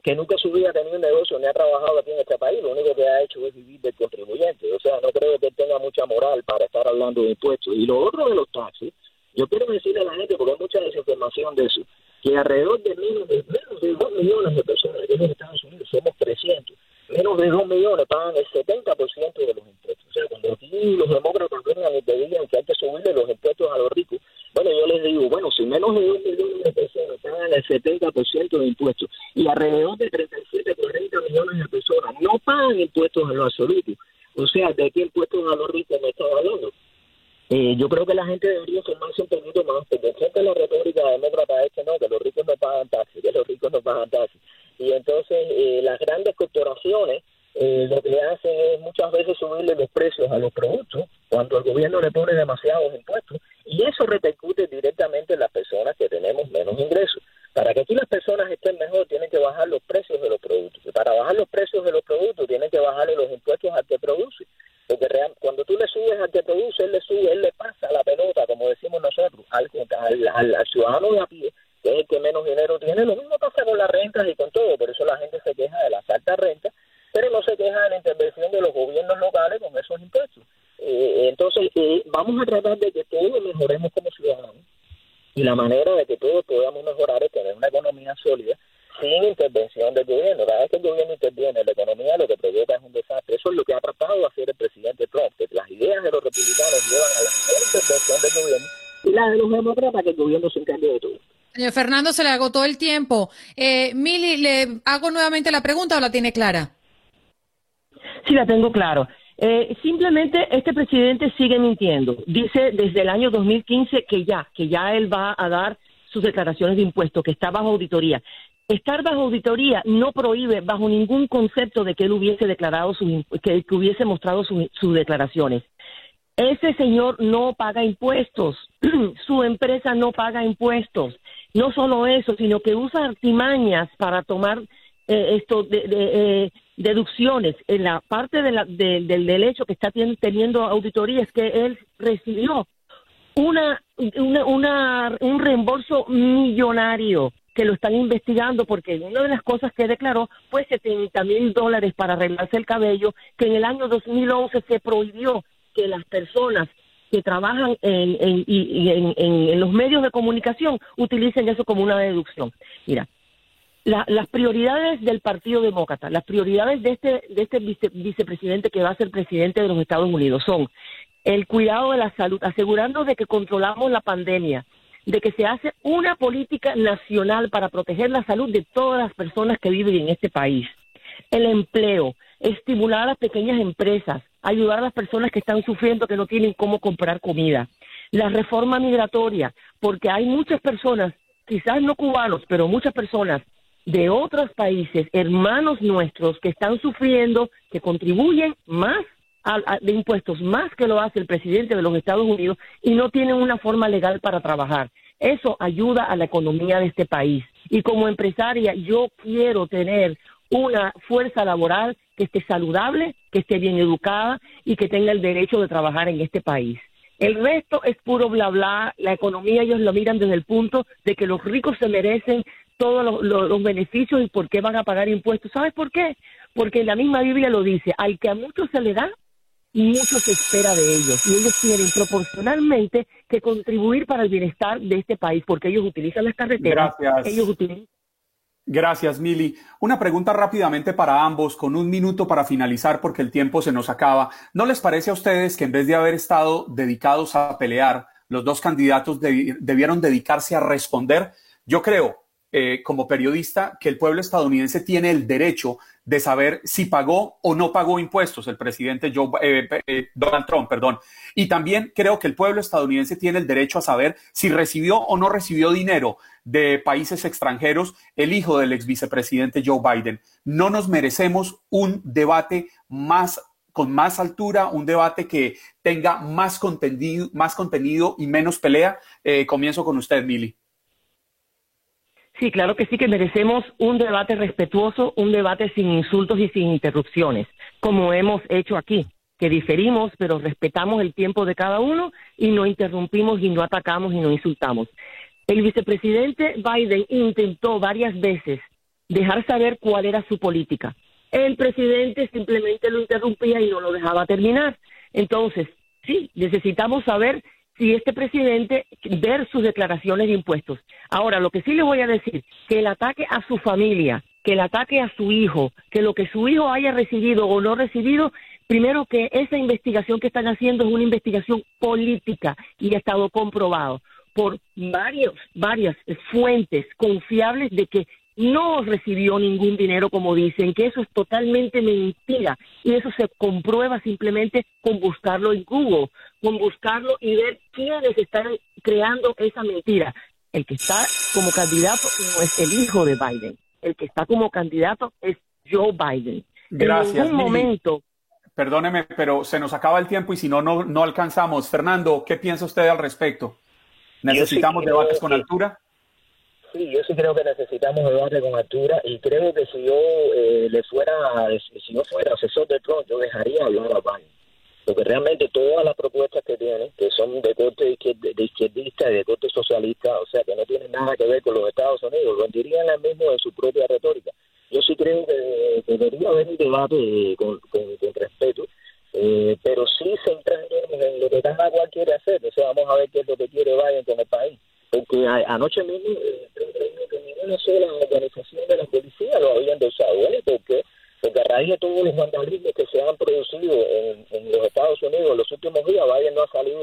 que nunca su vida ha tenido un negocio ni ha trabajado aquí en este país. Lo único que ha hecho es vivir del contribuyente. O sea, no creo que él tenga mucha moral para estar hablando de impuestos. Y lo otro de los taxis, yo quiero decirle a la gente, porque hay mucha desinformación de eso, que alrededor de menos de, menos de 2 millones de personas aquí en Estados Unidos somos 300 menos de 2 millones pagan el 70% de los impuestos. O sea, cuando aquí los demócratas vengan y te digan que hay que subirle los impuestos a los ricos, bueno, yo les digo, bueno, si menos de 2 millones de personas pagan el 70% de impuestos y alrededor de 37, 40 millones de personas no pagan impuestos en lo absoluto, o sea, ¿de qué impuestos a los ricos me está hablando? Eh, yo creo que la gente debería formarse un poquito más, porque siempre la retórica demócrata es que no, que los ricos no pagan taxes, que los ricos no pagan taxes y entonces eh, las grandes corporaciones eh, lo que hacen es muchas veces subirle los precios a los productos cuando el gobierno le pone demasiados impuestos y eso repercute directamente en las personas que tenemos menos ingresos. Para que aquí las personas estén mejor tienen que bajar los precios de los productos. Y para bajar los precios de los productos tienen que bajarle los impuestos al que produce. Porque cuando tú le subes al que produce, él le sube, él le pasa la pelota, como decimos nosotros, al, al, al ciudadano de a pie que es el que menos dinero tiene. Lo mismo pasa con las rentas y con todo, por eso la gente se queja de las altas rentas, pero no se queja de la intervención de los gobiernos locales con esos impuestos. Eh, entonces, eh, vamos a tratar de que todos mejoremos como ciudadanos y la manera de que todos podamos mejorar es tener una economía sólida sin intervención del gobierno. Cada vez que el gobierno interviene en la economía, lo que provoca es un desastre. Eso es lo que ha tratado de hacer el presidente Trump, que las ideas de los republicanos llevan a la intervención del gobierno y las de los demócratas que el gobierno se encargue de todo. Señor Fernando, se le agotó el tiempo. Eh, Mili, ¿le hago nuevamente la pregunta o la tiene clara? Sí, la tengo claro. Eh, simplemente este presidente sigue mintiendo. Dice desde el año 2015 que ya, que ya él va a dar sus declaraciones de impuestos, que está bajo auditoría. Estar bajo auditoría no prohíbe bajo ningún concepto de que él hubiese declarado sus, que, hubiese mostrado sus declaraciones. Ese señor no paga impuestos, su empresa no paga impuestos. No solo eso, sino que usa artimañas para tomar eh, esto de, eh, deducciones. En la parte del derecho que está teniendo auditoría es que él recibió una, una, un reembolso millonario que lo están investigando porque una de las cosas que declaró fue 70 mil dólares para arreglarse el cabello, que en el año 2011 se prohibió que las personas que trabajan en, en, en, los medios de comunicación utilicen eso como una deducción. Mira, las prioridades del Partido Demócrata, las prioridades de este, de este vicepresidente que va a ser presidente de los Estados Unidos son el cuidado de la salud, asegurando de que controlamos la pandemia, de que se hace una política nacional para proteger la salud de todas las personas que viven en este país, el empleo, estimular a las pequeñas empresas, ayudar a las personas que están sufriendo, que no tienen cómo comprar comida. La reforma migratoria, porque hay muchas personas, quizás no cubanos, pero muchas personas de otros países, hermanos nuestros, que están sufriendo, que contribuyen más de impuestos, más que lo hace el presidente de los Estados Unidos, y no tienen una forma legal para trabajar. Eso ayuda a la economía de este país. Y como empresaria, yo quiero tener una fuerza laboral que esté saludable, que esté bien educada y que tenga el derecho de trabajar en este país. El resto es puro bla bla, la economía ellos lo miran desde el punto de que los ricos se merecen todos los, beneficios y por qué van a pagar impuestos. ¿Sabes por qué? Porque la misma Biblia lo dice, al que a muchos se le da, mucho se espera de ellos. Y ellos tienen proporcionalmente que contribuir para el bienestar de este país, porque ellos utilizan las carreteras, Gracias. ellos utilizan Gracias, Mili. Una pregunta rápidamente para ambos, con un minuto para finalizar porque el tiempo se nos acaba. ¿No les parece a ustedes que en vez de haber estado dedicados a pelear, los dos candidatos debieron dedicarse a responder? Yo creo, eh, como periodista, que el pueblo estadounidense tiene el derecho de saber si pagó o no pagó impuestos el presidente Joe, eh, eh, Donald Trump, perdón. Y también creo que el pueblo estadounidense tiene el derecho a saber si recibió o no recibió dinero de países extranjeros el hijo del ex vicepresidente Joe Biden. No nos merecemos un debate más con más altura, un debate que tenga más contenido, más contenido y menos pelea. Eh, comienzo con usted, Mili. Sí, claro que sí, que merecemos un debate respetuoso, un debate sin insultos y sin interrupciones, como hemos hecho aquí, que diferimos, pero respetamos el tiempo de cada uno y no interrumpimos y no atacamos y no insultamos. El vicepresidente Biden intentó varias veces dejar saber cuál era su política. El presidente simplemente lo interrumpía y no lo dejaba terminar. Entonces, sí, necesitamos saber si este presidente ver sus declaraciones de impuestos. Ahora, lo que sí le voy a decir, que el ataque a su familia, que el ataque a su hijo, que lo que su hijo haya recibido o no recibido, primero que esa investigación que están haciendo es una investigación política y ha estado comprobado por varios, varias fuentes confiables de que no recibió ningún dinero, como dicen, que eso es totalmente mentira. Y eso se comprueba simplemente con buscarlo en Google, con buscarlo y ver quiénes están creando esa mentira. El que está como candidato no es el hijo de Biden. El que está como candidato es Joe Biden. Gracias. En momento. Perdóneme, pero se nos acaba el tiempo y si no, no, no alcanzamos. Fernando, ¿qué piensa usted al respecto? ¿Necesitamos debates con altura? Sí, yo sí creo que necesitamos debate con altura y creo que si yo eh, le fuera, si no fuera asesor de Trump, yo dejaría hablar a Biden. Porque realmente todas las propuestas que tiene, que son de corte de izquierdista y de corte socialista, o sea, que no tienen nada que ver con los Estados Unidos, lo dirían él mismo en su propia retórica. Yo sí creo que, debería haber un debate con, con, respeto, eh, pero sí centrándonos en lo que cada cual quiere hacer. O sea, vamos a ver qué es lo que quiere Biden con el país. Porque anoche mismo eh, que ninguna sola organización de la policía lo había endosado. ¿eh? Porque, porque a raíz de todos los vandalismos que se han producido en, los Estados Unidos en los últimos días, Biden no ha salido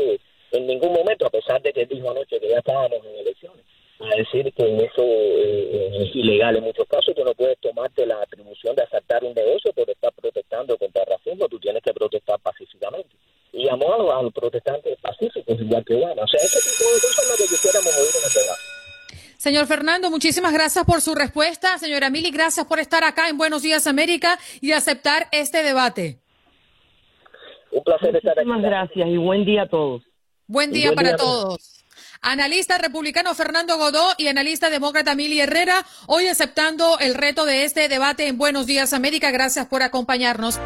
en ningún momento, a pesar de que dijo anoche que ya estábamos en elecciones a decir que eso eh, es ilegal en muchos casos, tú no puedes tomarte la atribución de asaltar un negocio por estar protestando contra el racismo, tú tienes que protestar pacíficamente y llamó a los, protestantes pacíficos, igual que bueno. O sea, ese tipo de cosas es lo que quisiéramos oír en el. Señor Fernando, muchísimas gracias por su respuesta. Señora Mili, gracias por estar acá en Buenos Días América y aceptar este debate. Un placer estar aquí. Muchísimas gracias y buen día a todos. Buen día para todos. Analista republicano Fernando Godó y analista demócrata Mili Herrera, hoy aceptando el reto de este debate en Buenos Días América. Gracias por acompañarnos.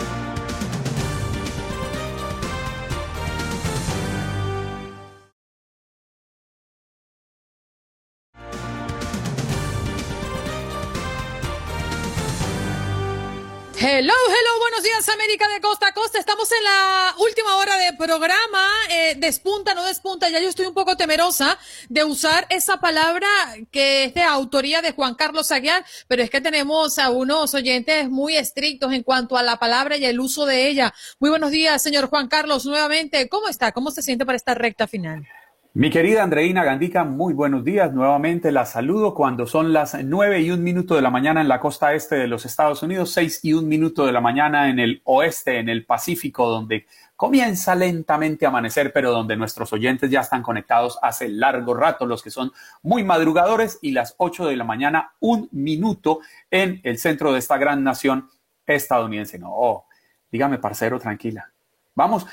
Hello, hello, buenos días América de Costa a Costa. Estamos en la última hora de programa. Eh, despunta, no despunta. Ya yo estoy un poco temerosa de usar esa palabra que es de autoría de Juan Carlos Aguiar, pero es que tenemos a unos oyentes muy estrictos en cuanto a la palabra y el uso de ella. Muy buenos días, señor Juan Carlos, nuevamente. ¿Cómo está? ¿Cómo se siente para esta recta final? Mi querida Andreina Gandica, muy buenos días. Nuevamente la saludo cuando son las nueve y un minuto de la mañana en la costa este de los Estados Unidos, seis y un minuto de la mañana en el oeste, en el Pacífico, donde comienza lentamente a amanecer, pero donde nuestros oyentes ya están conectados hace largo rato, los que son muy madrugadores, y las ocho de la mañana, un minuto en el centro de esta gran nación estadounidense. No, dígame, parcero, tranquila. Vamos,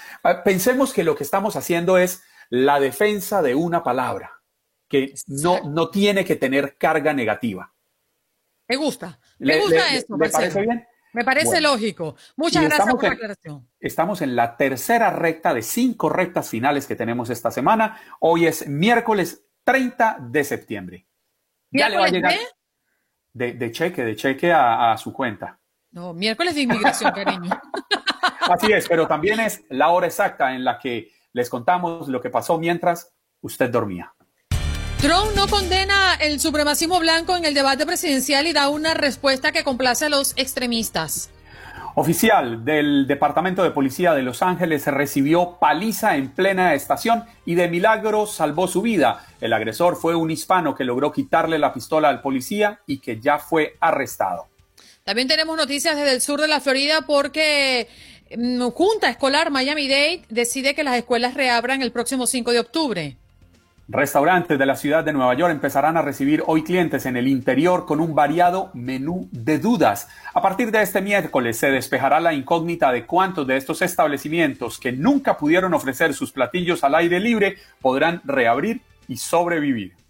pensemos que lo que estamos haciendo es la defensa de una palabra que no, no tiene que tener carga negativa. Me gusta. Me gusta eso. ¿Le parece bien? Me parece lógico. Muchas gracias por la aclaración. Estamos en la tercera recta de cinco rectas finales que tenemos esta semana. Hoy es miércoles 30 de septiembre. Ya le va a llegar de, cheque, de cheque a, su cuenta. No, miércoles de inmigración, cariño. Así es, pero también es la hora exacta en la que les contamos lo que pasó mientras usted dormía. Trump no condena el supremacismo blanco en el debate presidencial y da una respuesta que complace a los extremistas. Oficial del Departamento de Policía de Los Ángeles recibió paliza en plena estación y de milagro salvó su vida. El agresor fue un hispano que logró quitarle la pistola al policía y que ya fue arrestado. También tenemos noticias desde el sur de la Florida porque Junta Escolar Miami-Dade decide que las escuelas reabran el próximo 5 de octubre. Restaurantes de la ciudad de Nueva York empezarán a recibir hoy clientes en el interior con un variado menú de dudas. A partir de este miércoles se despejará la incógnita de cuántos de estos establecimientos que nunca pudieron ofrecer sus platillos al aire libre podrán reabrir y sobrevivir.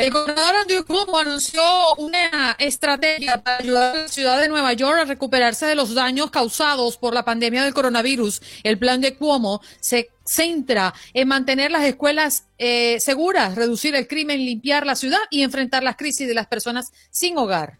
El gobernador Andrew Cuomo anunció una estrategia para ayudar a la ciudad de Nueva York a recuperarse de los daños causados por la pandemia del coronavirus. El plan de Cuomo se centra en mantener las escuelas eh, seguras, reducir el crimen, limpiar la ciudad y enfrentar las crisis de las personas sin hogar.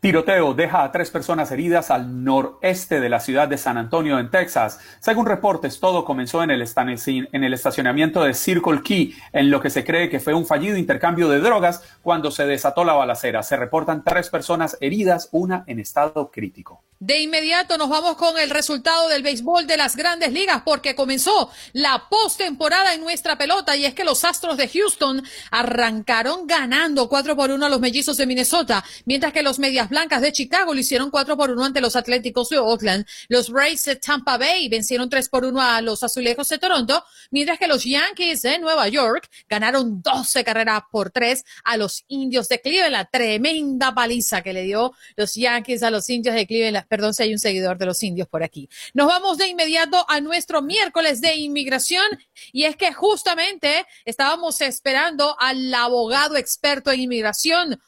Tiroteo deja a tres personas heridas al noreste de la ciudad de San Antonio, en Texas. Según reportes, todo comenzó en el, en el, estacionamiento de Circle Key, en lo que se cree que fue un fallido intercambio de drogas cuando se desató la balacera. Se reportan tres personas heridas, una en estado crítico. De inmediato nos vamos con el resultado del béisbol de las grandes ligas porque comenzó la postemporada en nuestra pelota y es que los Astros de Houston arrancaron ganando 4 por 1 a los mellizos de Minnesota, mientras que los Medias Blancas de Chicago lo hicieron 4 por 1 ante los Atléticos de Oakland. Los Rays de Tampa Bay vencieron 3 por 1 a los Azulejos de Toronto, mientras que los Yankees de Nueva York ganaron 12 carreras por 3 a los Indios de Cleveland. Tremenda paliza que le dio los Yankees a los Indios de Cleveland Perdón si hay un seguidor de los indios por aquí. Nos vamos de inmediato a nuestro miércoles de inmigración y es que justamente estábamos esperando al abogado experto en inmigración.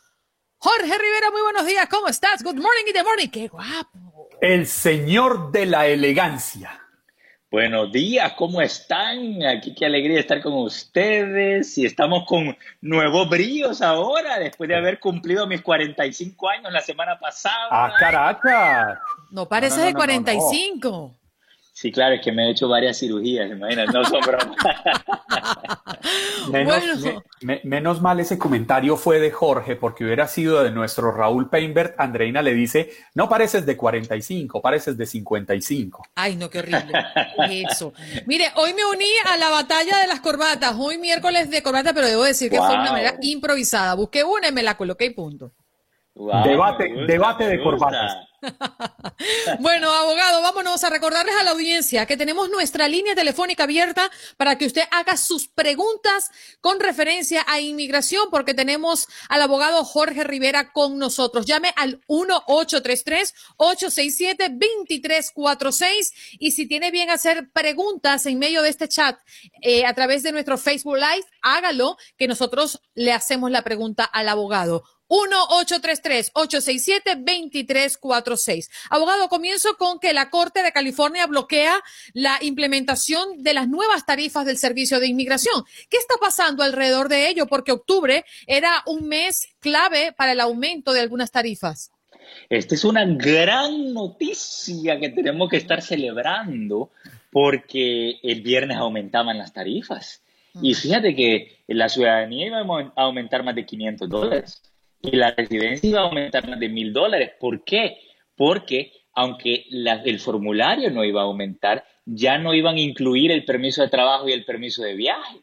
Jorge Rivera, muy buenos días, ¿cómo estás? Good morning y the morning, qué guapo. El señor de la elegancia. Buenos días, ¿cómo están? Aquí qué alegría estar con ustedes y estamos con nuevos brillos ahora, después de haber cumplido mis 45 años la semana pasada. ¡Ah, Caracas! No parece de 45. Sí, claro, es que me he hecho varias cirugías, imagínate, no son bromas. menos, mal ese comentario fue de Jorge, porque hubiera sido de nuestro Raúl Peinbert. Andreina le dice, no pareces de 45, pareces de 55. Ay, no, qué horrible. Eso. Mire, hoy me uní a la batalla de las corbatas, hoy miércoles de corbata, pero debo decir que fue una manera improvisada. Busqué una y me la coloqué y punto. Debate, debate de corbatas. bueno, abogado, vámonos a recordarles a la audiencia que tenemos nuestra línea telefónica abierta para que usted haga sus preguntas con referencia a inmigración, porque tenemos al abogado Jorge Rivera con nosotros. Llame al 1-833-867-2346 y si tiene bien hacer preguntas en medio de este chat eh, a través de nuestro Facebook Live, hágalo, que nosotros le hacemos la pregunta al abogado. 1-833-867-2346. Abogado, comienzo con que la Corte de California bloquea la implementación de las nuevas tarifas del Servicio de Inmigración. ¿Qué está pasando alrededor de ello? Porque octubre era un mes clave para el aumento de algunas tarifas. Esta es una gran noticia que tenemos que estar celebrando porque el viernes aumentaban las tarifas. Y mm. fíjate que la ciudadanía iba a aumentar más de 500 dólares y la residencia iba a aumentar más de mil dólares. ¿Por qué? Porque aunque el formulario no iba a aumentar, ya no iban a incluir el permiso de trabajo y el permiso de viaje.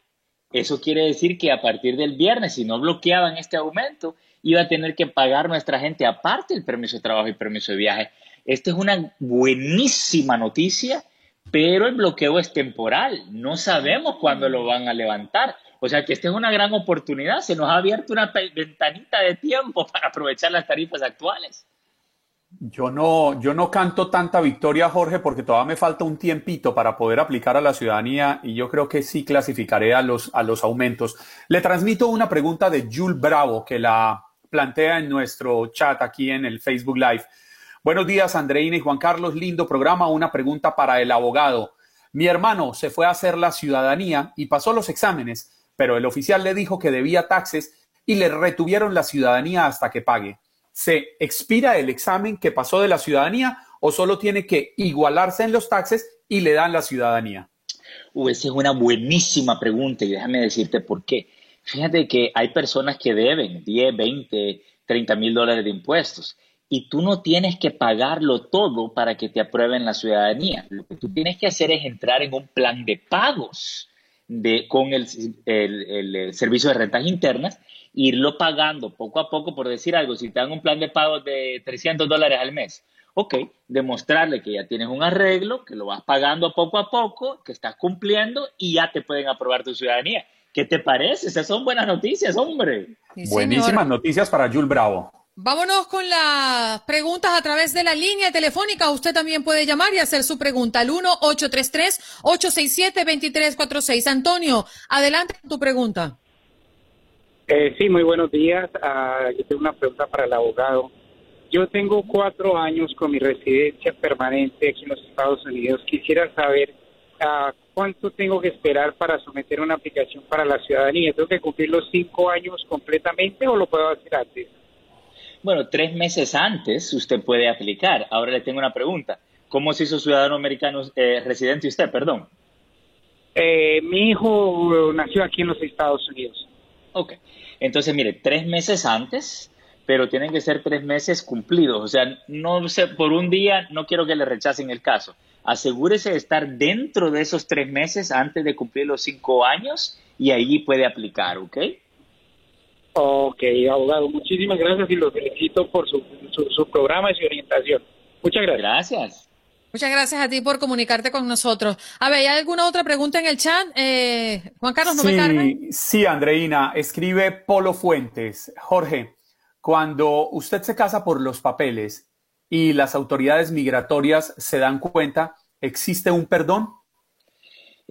Eso quiere decir que a partir del viernes, si no bloqueaban este aumento, iba a tener que pagar nuestra gente aparte el permiso de trabajo y permiso de viaje. Esta es una buenísima noticia, pero el bloqueo es temporal. No sabemos cuándo lo van a levantar. O sea que esta es una gran oportunidad, se nos ha abierto una ventanita de tiempo para aprovechar las tarifas actuales. Yo no, yo no canto tanta victoria, Jorge, porque todavía me falta un tiempito para poder aplicar a la ciudadanía y yo creo que sí clasificaré a los, a los aumentos. Le transmito una pregunta de Jules Bravo que la plantea en nuestro chat aquí en el Facebook Live. Buenos días, Andreina y Juan Carlos. Lindo programa. Una pregunta para el abogado. Mi hermano se fue a hacer la ciudadanía y pasó los exámenes, pero el oficial le dijo que debía taxes y le retuvieron la ciudadanía hasta que pague. ¿Se expira el examen que pasó de la ciudadanía o solo tiene que igualarse en los taxes y le dan la ciudadanía? Esa es una buenísima pregunta y déjame decirte por qué. Fíjate que hay personas que deben 10, 20, 30 mil dólares de impuestos y tú no tienes que pagarlo todo para que te aprueben la ciudadanía. Lo que tú tienes que hacer es entrar en un plan de pagos de, con el, el, servicio de rentas internas, irlo pagando poco a poco, por decir algo, si te dan un plan de pagos de 300 dólares al mes, ok, demostrarle que ya tienes un arreglo, que lo vas pagando poco a poco, que estás cumpliendo y ya te pueden aprobar tu ciudadanía. ¿Qué te parece? Esas son buenas noticias, hombre. Buenísimas noticias para Jules Bravo. Vámonos con las preguntas a través de la línea telefónica. Usted también puede llamar y hacer su pregunta al 1-833-867-2346. Antonio, adelante con tu pregunta. Eh, sí, muy buenos días. Uh, yo tengo una pregunta para el abogado. Yo tengo cuatro años con mi residencia permanente aquí en los Estados Unidos. Quisiera saber uh, cuánto tengo que esperar para someter una aplicación para la ciudadanía. ¿Tengo que cumplir los cinco años completamente o lo puedo hacer antes? Bueno, tres meses antes usted puede aplicar. Ahora le tengo una pregunta. ¿Cómo se hizo ciudadano americano eh, residente usted, perdón? Eh, mi hijo nació aquí en los Estados Unidos. Ok. Entonces, mire, tres meses antes, pero tienen que ser tres meses cumplidos. O sea, no sé, por un día no quiero que le rechacen el caso. Asegúrese de estar dentro de esos tres meses antes de cumplir los cinco años y ahí puede aplicar, ¿ok? Ok, abogado, muchísimas gracias y lo felicito por su, su, programa y su orientación. Muchas gracias. Gracias. Muchas gracias a ti por comunicarte con nosotros. A ver, ¿hay alguna otra pregunta en el chat? Eh, Juan Carlos, ¿no sí, me? Sí, Andreina, escribe Polo Fuentes. Jorge, cuando usted se casa por los papeles y las autoridades migratorias se dan cuenta, ¿existe un perdón?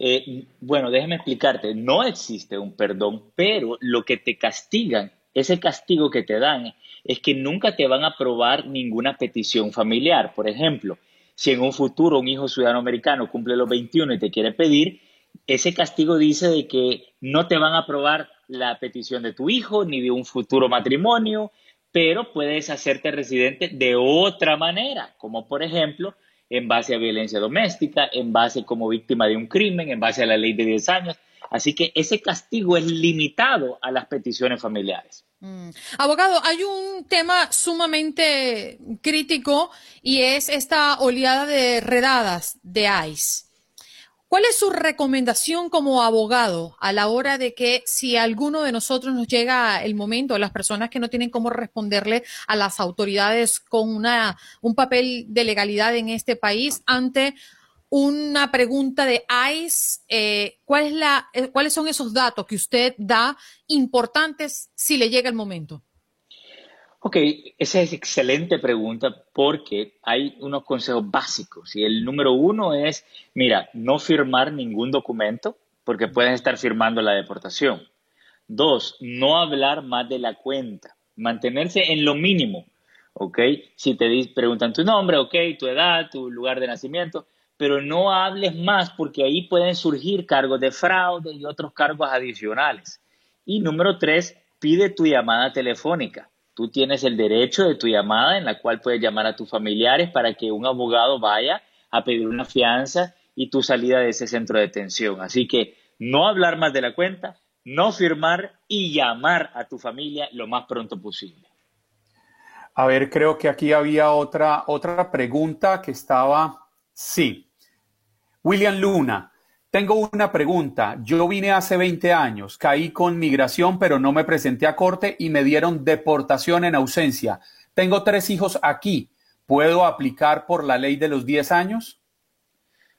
Eh, bueno, déjeme explicarte, no existe un perdón, pero lo que te castigan, ese castigo que te dan, es que nunca te van a aprobar ninguna petición familiar. Por ejemplo, si en un futuro un hijo ciudadano americano cumple los 21 y te quiere pedir, ese castigo dice de que no te van a aprobar la petición de tu hijo ni de un futuro matrimonio, pero puedes hacerte residente de otra manera, como por ejemplo en base a violencia doméstica, en base como víctima de un crimen, en base a la ley de 10 años. Así que ese castigo es limitado a las peticiones familiares. Mm. Abogado, hay un tema sumamente crítico y es esta oleada de redadas de ICE. ¿Cuál es su recomendación como abogado a la hora de que si alguno de nosotros nos llega el momento, las personas que no tienen cómo responderle a las autoridades con una, un papel de legalidad en este país ante una pregunta de ICE, eh, ¿cuál es la, eh, ¿cuáles son esos datos que usted da importantes si le llega el momento? Ok, esa es excelente pregunta porque hay unos consejos básicos y el número uno es, mira, no firmar ningún documento porque puedes estar firmando la deportación. Dos, no hablar más de la cuenta, mantenerse en lo mínimo, ¿ok? Si te preguntan tu nombre, ok, tu edad, tu lugar de nacimiento, pero no hables más porque ahí pueden surgir cargos de fraude y otros cargos adicionales. Y número tres, pide tu llamada telefónica Tú tienes el derecho de tu llamada en la cual puedes llamar a tus familiares para que un abogado vaya a pedir una fianza y tu salida de ese centro de detención. Así que no hablar más de la cuenta, no firmar y llamar a tu familia lo más pronto posible. A ver, creo que aquí había otra, otra pregunta que estaba. Sí. William Luna, tengo una pregunta. Yo vine hace 20 años, caí con migración, pero no me presenté a corte y me dieron deportación en ausencia. Tengo tres hijos aquí. ¿Puedo aplicar por la ley de los 10 años?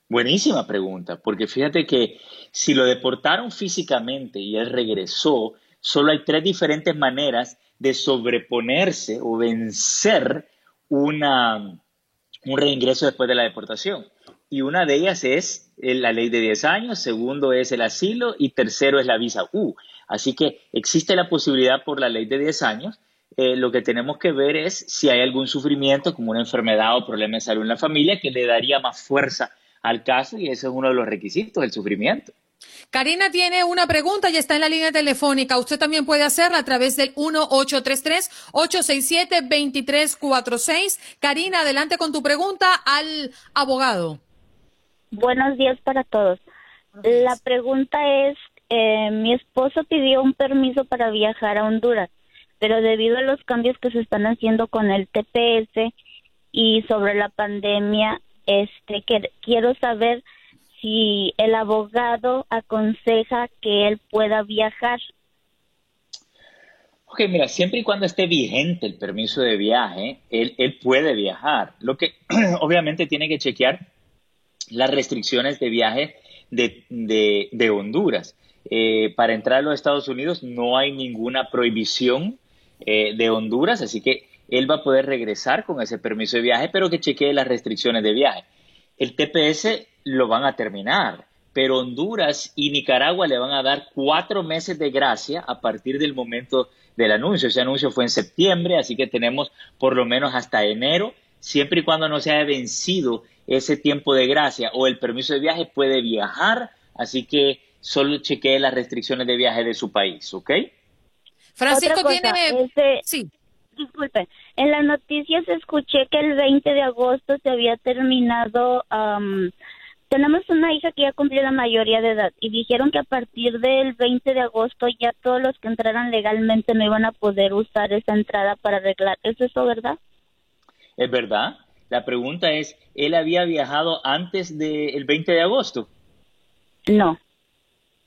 Buenísima pregunta, porque fíjate que si lo deportaron físicamente y él regresó, solo hay tres diferentes maneras de sobreponerse o vencer una, un reingreso después de la deportación y una de ellas es la ley de 10 años, segundo es el asilo y tercero es la visa U. Así que existe la posibilidad por la ley de 10 años eh, lo que tenemos que ver es si hay algún sufrimiento, como una enfermedad o problema de salud en la familia, que le daría más fuerza al caso y ese es uno de los requisitos, el sufrimiento. Karina tiene una pregunta y está en la línea telefónica. Usted también puede hacerla a través del 1833-867-2346. Karina, adelante con tu pregunta al abogado. Buenos días para todos. La pregunta es, eh, mi esposo pidió un permiso para viajar a Honduras, pero debido a los cambios que se están haciendo con el TPS y sobre la pandemia, este, que, quiero saber si el abogado aconseja que él pueda viajar. Ok, mira, siempre y cuando esté vigente el permiso de viaje, él, él puede viajar. Lo que obviamente tiene que chequear las restricciones de viaje de, de, Honduras. Eh, para entrar a los Estados Unidos no hay ninguna prohibición eh, de Honduras, así que él va a poder regresar con ese permiso de viaje, pero que chequee las restricciones de viaje. El TPS lo van a terminar, pero Honduras y Nicaragua le van a dar cuatro meses de gracia a partir del momento del anuncio. Ese anuncio fue en septiembre, así que tenemos por lo menos hasta enero, siempre y cuando no se haya vencido ese tiempo de gracia o el permiso de viaje, puede viajar, así que solo chequee las restricciones de viaje de su país, ¿ok? Francisco tiene... Este, sí. Disculpe, en las noticias escuché que el 20 de agosto se había terminado tenemos una hija que ya cumplió la mayoría de edad y dijeron que a partir del 20 de agosto ya todos los que entraran legalmente no iban a poder usar esa entrada para arreglar. ¿Es eso verdad? Es verdad. La pregunta es, ¿él había viajado antes del 20 de agosto? No.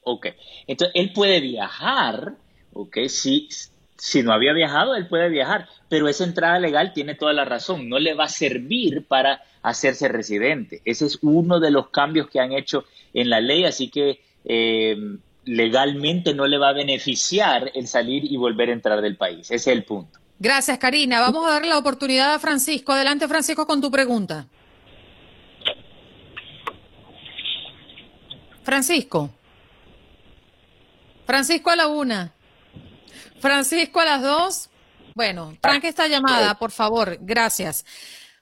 Ok. Entonces, él puede viajar, ok, si, si no había viajado, él puede viajar, pero esa entrada legal tiene toda la razón, no le va a servir para hacerse residente. Ese es uno de los cambios que han hecho en la ley, así que eh, legalmente no le va a beneficiar el salir y volver a entrar del país. Ese es el punto. Gracias, Karina. Vamos a darle la oportunidad a Francisco. Adelante, Francisco, con tu pregunta. Francisco. Francisco a la una. Francisco a las dos. Bueno, tranque esta llamada, por favor. Gracias.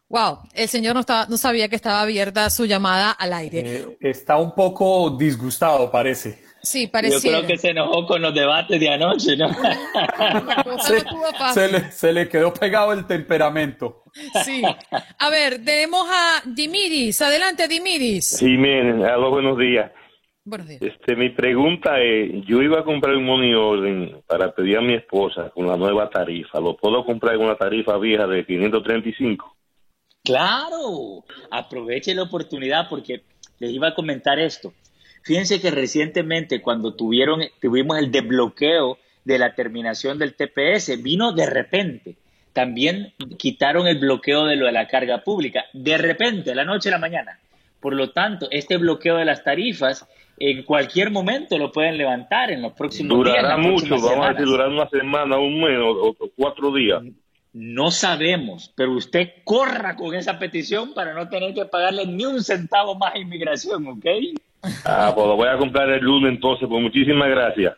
Wow, el señor no, estaba, no sabía que estaba abierta su llamada al aire. Eh, está un poco disgustado, parece. Sí, parece. Yo creo que se enojó con los debates de anoche, ¿no? se, le, se, le, quedó pegado el temperamento. Sí. A ver, tenemos a Dimiris. Adelante, Dimiris. Sí, miren, algo buenos días. Buenos días. Este, mi pregunta es, yo iba a comprar un money order para pedir a mi esposa con la nueva tarifa. ¿Lo puedo comprar con una tarifa vieja de 535? Claro, aproveche la oportunidad porque les iba a comentar esto. Fíjense que recientemente cuando tuvieron, tuvimos el desbloqueo de la terminación del TPS, vino de repente. También quitaron el bloqueo de lo de la carga pública, de repente, la noche a la mañana. Por lo tanto, este bloqueo de las tarifas en cualquier momento lo pueden levantar en los próximos días. Durará mucho, vamos a decir, durar una semana, un mes o cuatro días. No sabemos, pero usted corra con esa petición para no tener que pagarle ni un centavo más a inmigración, ¿ok? Ah, pues lo voy a comprar el lunes entonces, pues muchísimas gracias.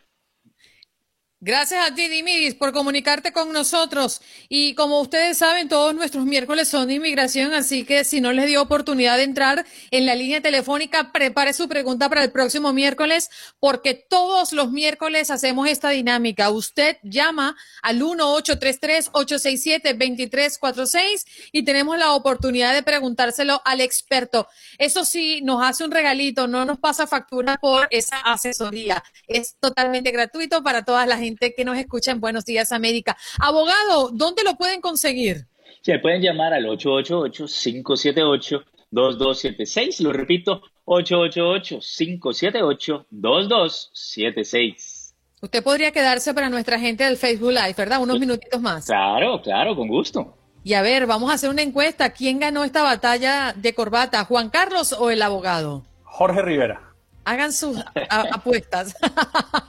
Gracias a ti, Dimiris, por comunicarte con nosotros. Y como ustedes saben, todos nuestros miércoles son de inmigración, así que si no les dio oportunidad de entrar en la línea telefónica, prepare su pregunta para el próximo miércoles, porque todos los miércoles hacemos esta dinámica. Usted llama al 1-833-867-2346 y tenemos la oportunidad de preguntárselo al experto. Eso sí, nos hace un regalito, no nos pasa factura por esa asesoría. Es totalmente gratuito para todas las gente que nos escucha en Buenos Días América. Abogado, ¿dónde lo pueden conseguir? Se pueden llamar al 888-578-2276. Lo repito, 888-578-2276. Usted podría quedarse para nuestra gente del Facebook Live, ¿verdad? Unos minutitos más. Claro, claro, con gusto. Y a ver, vamos a hacer una encuesta. ¿Quién ganó esta batalla de corbata, Juan Carlos o el abogado? Jorge Rivera. Hagan sus apuestas.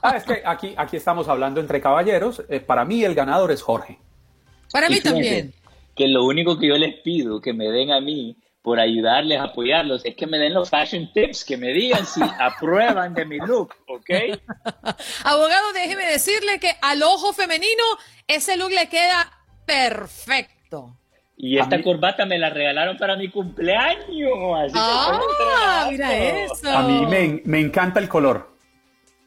Ah, es que aquí, aquí estamos hablando entre caballeros. Eh, para mí el ganador es Jorge. Para mí también. Que lo único que yo les pido que me den a mí por ayudarles, apoyarlos, es que me den los fashion tips, que me digan si aprueban de mi look, ¿ok? Abogado, déjeme decirle que al ojo femenino ese look le queda perfecto. Y esta corbata me la regalaron para mi cumpleaños. ah, mira eso. A mí me, me encanta el color.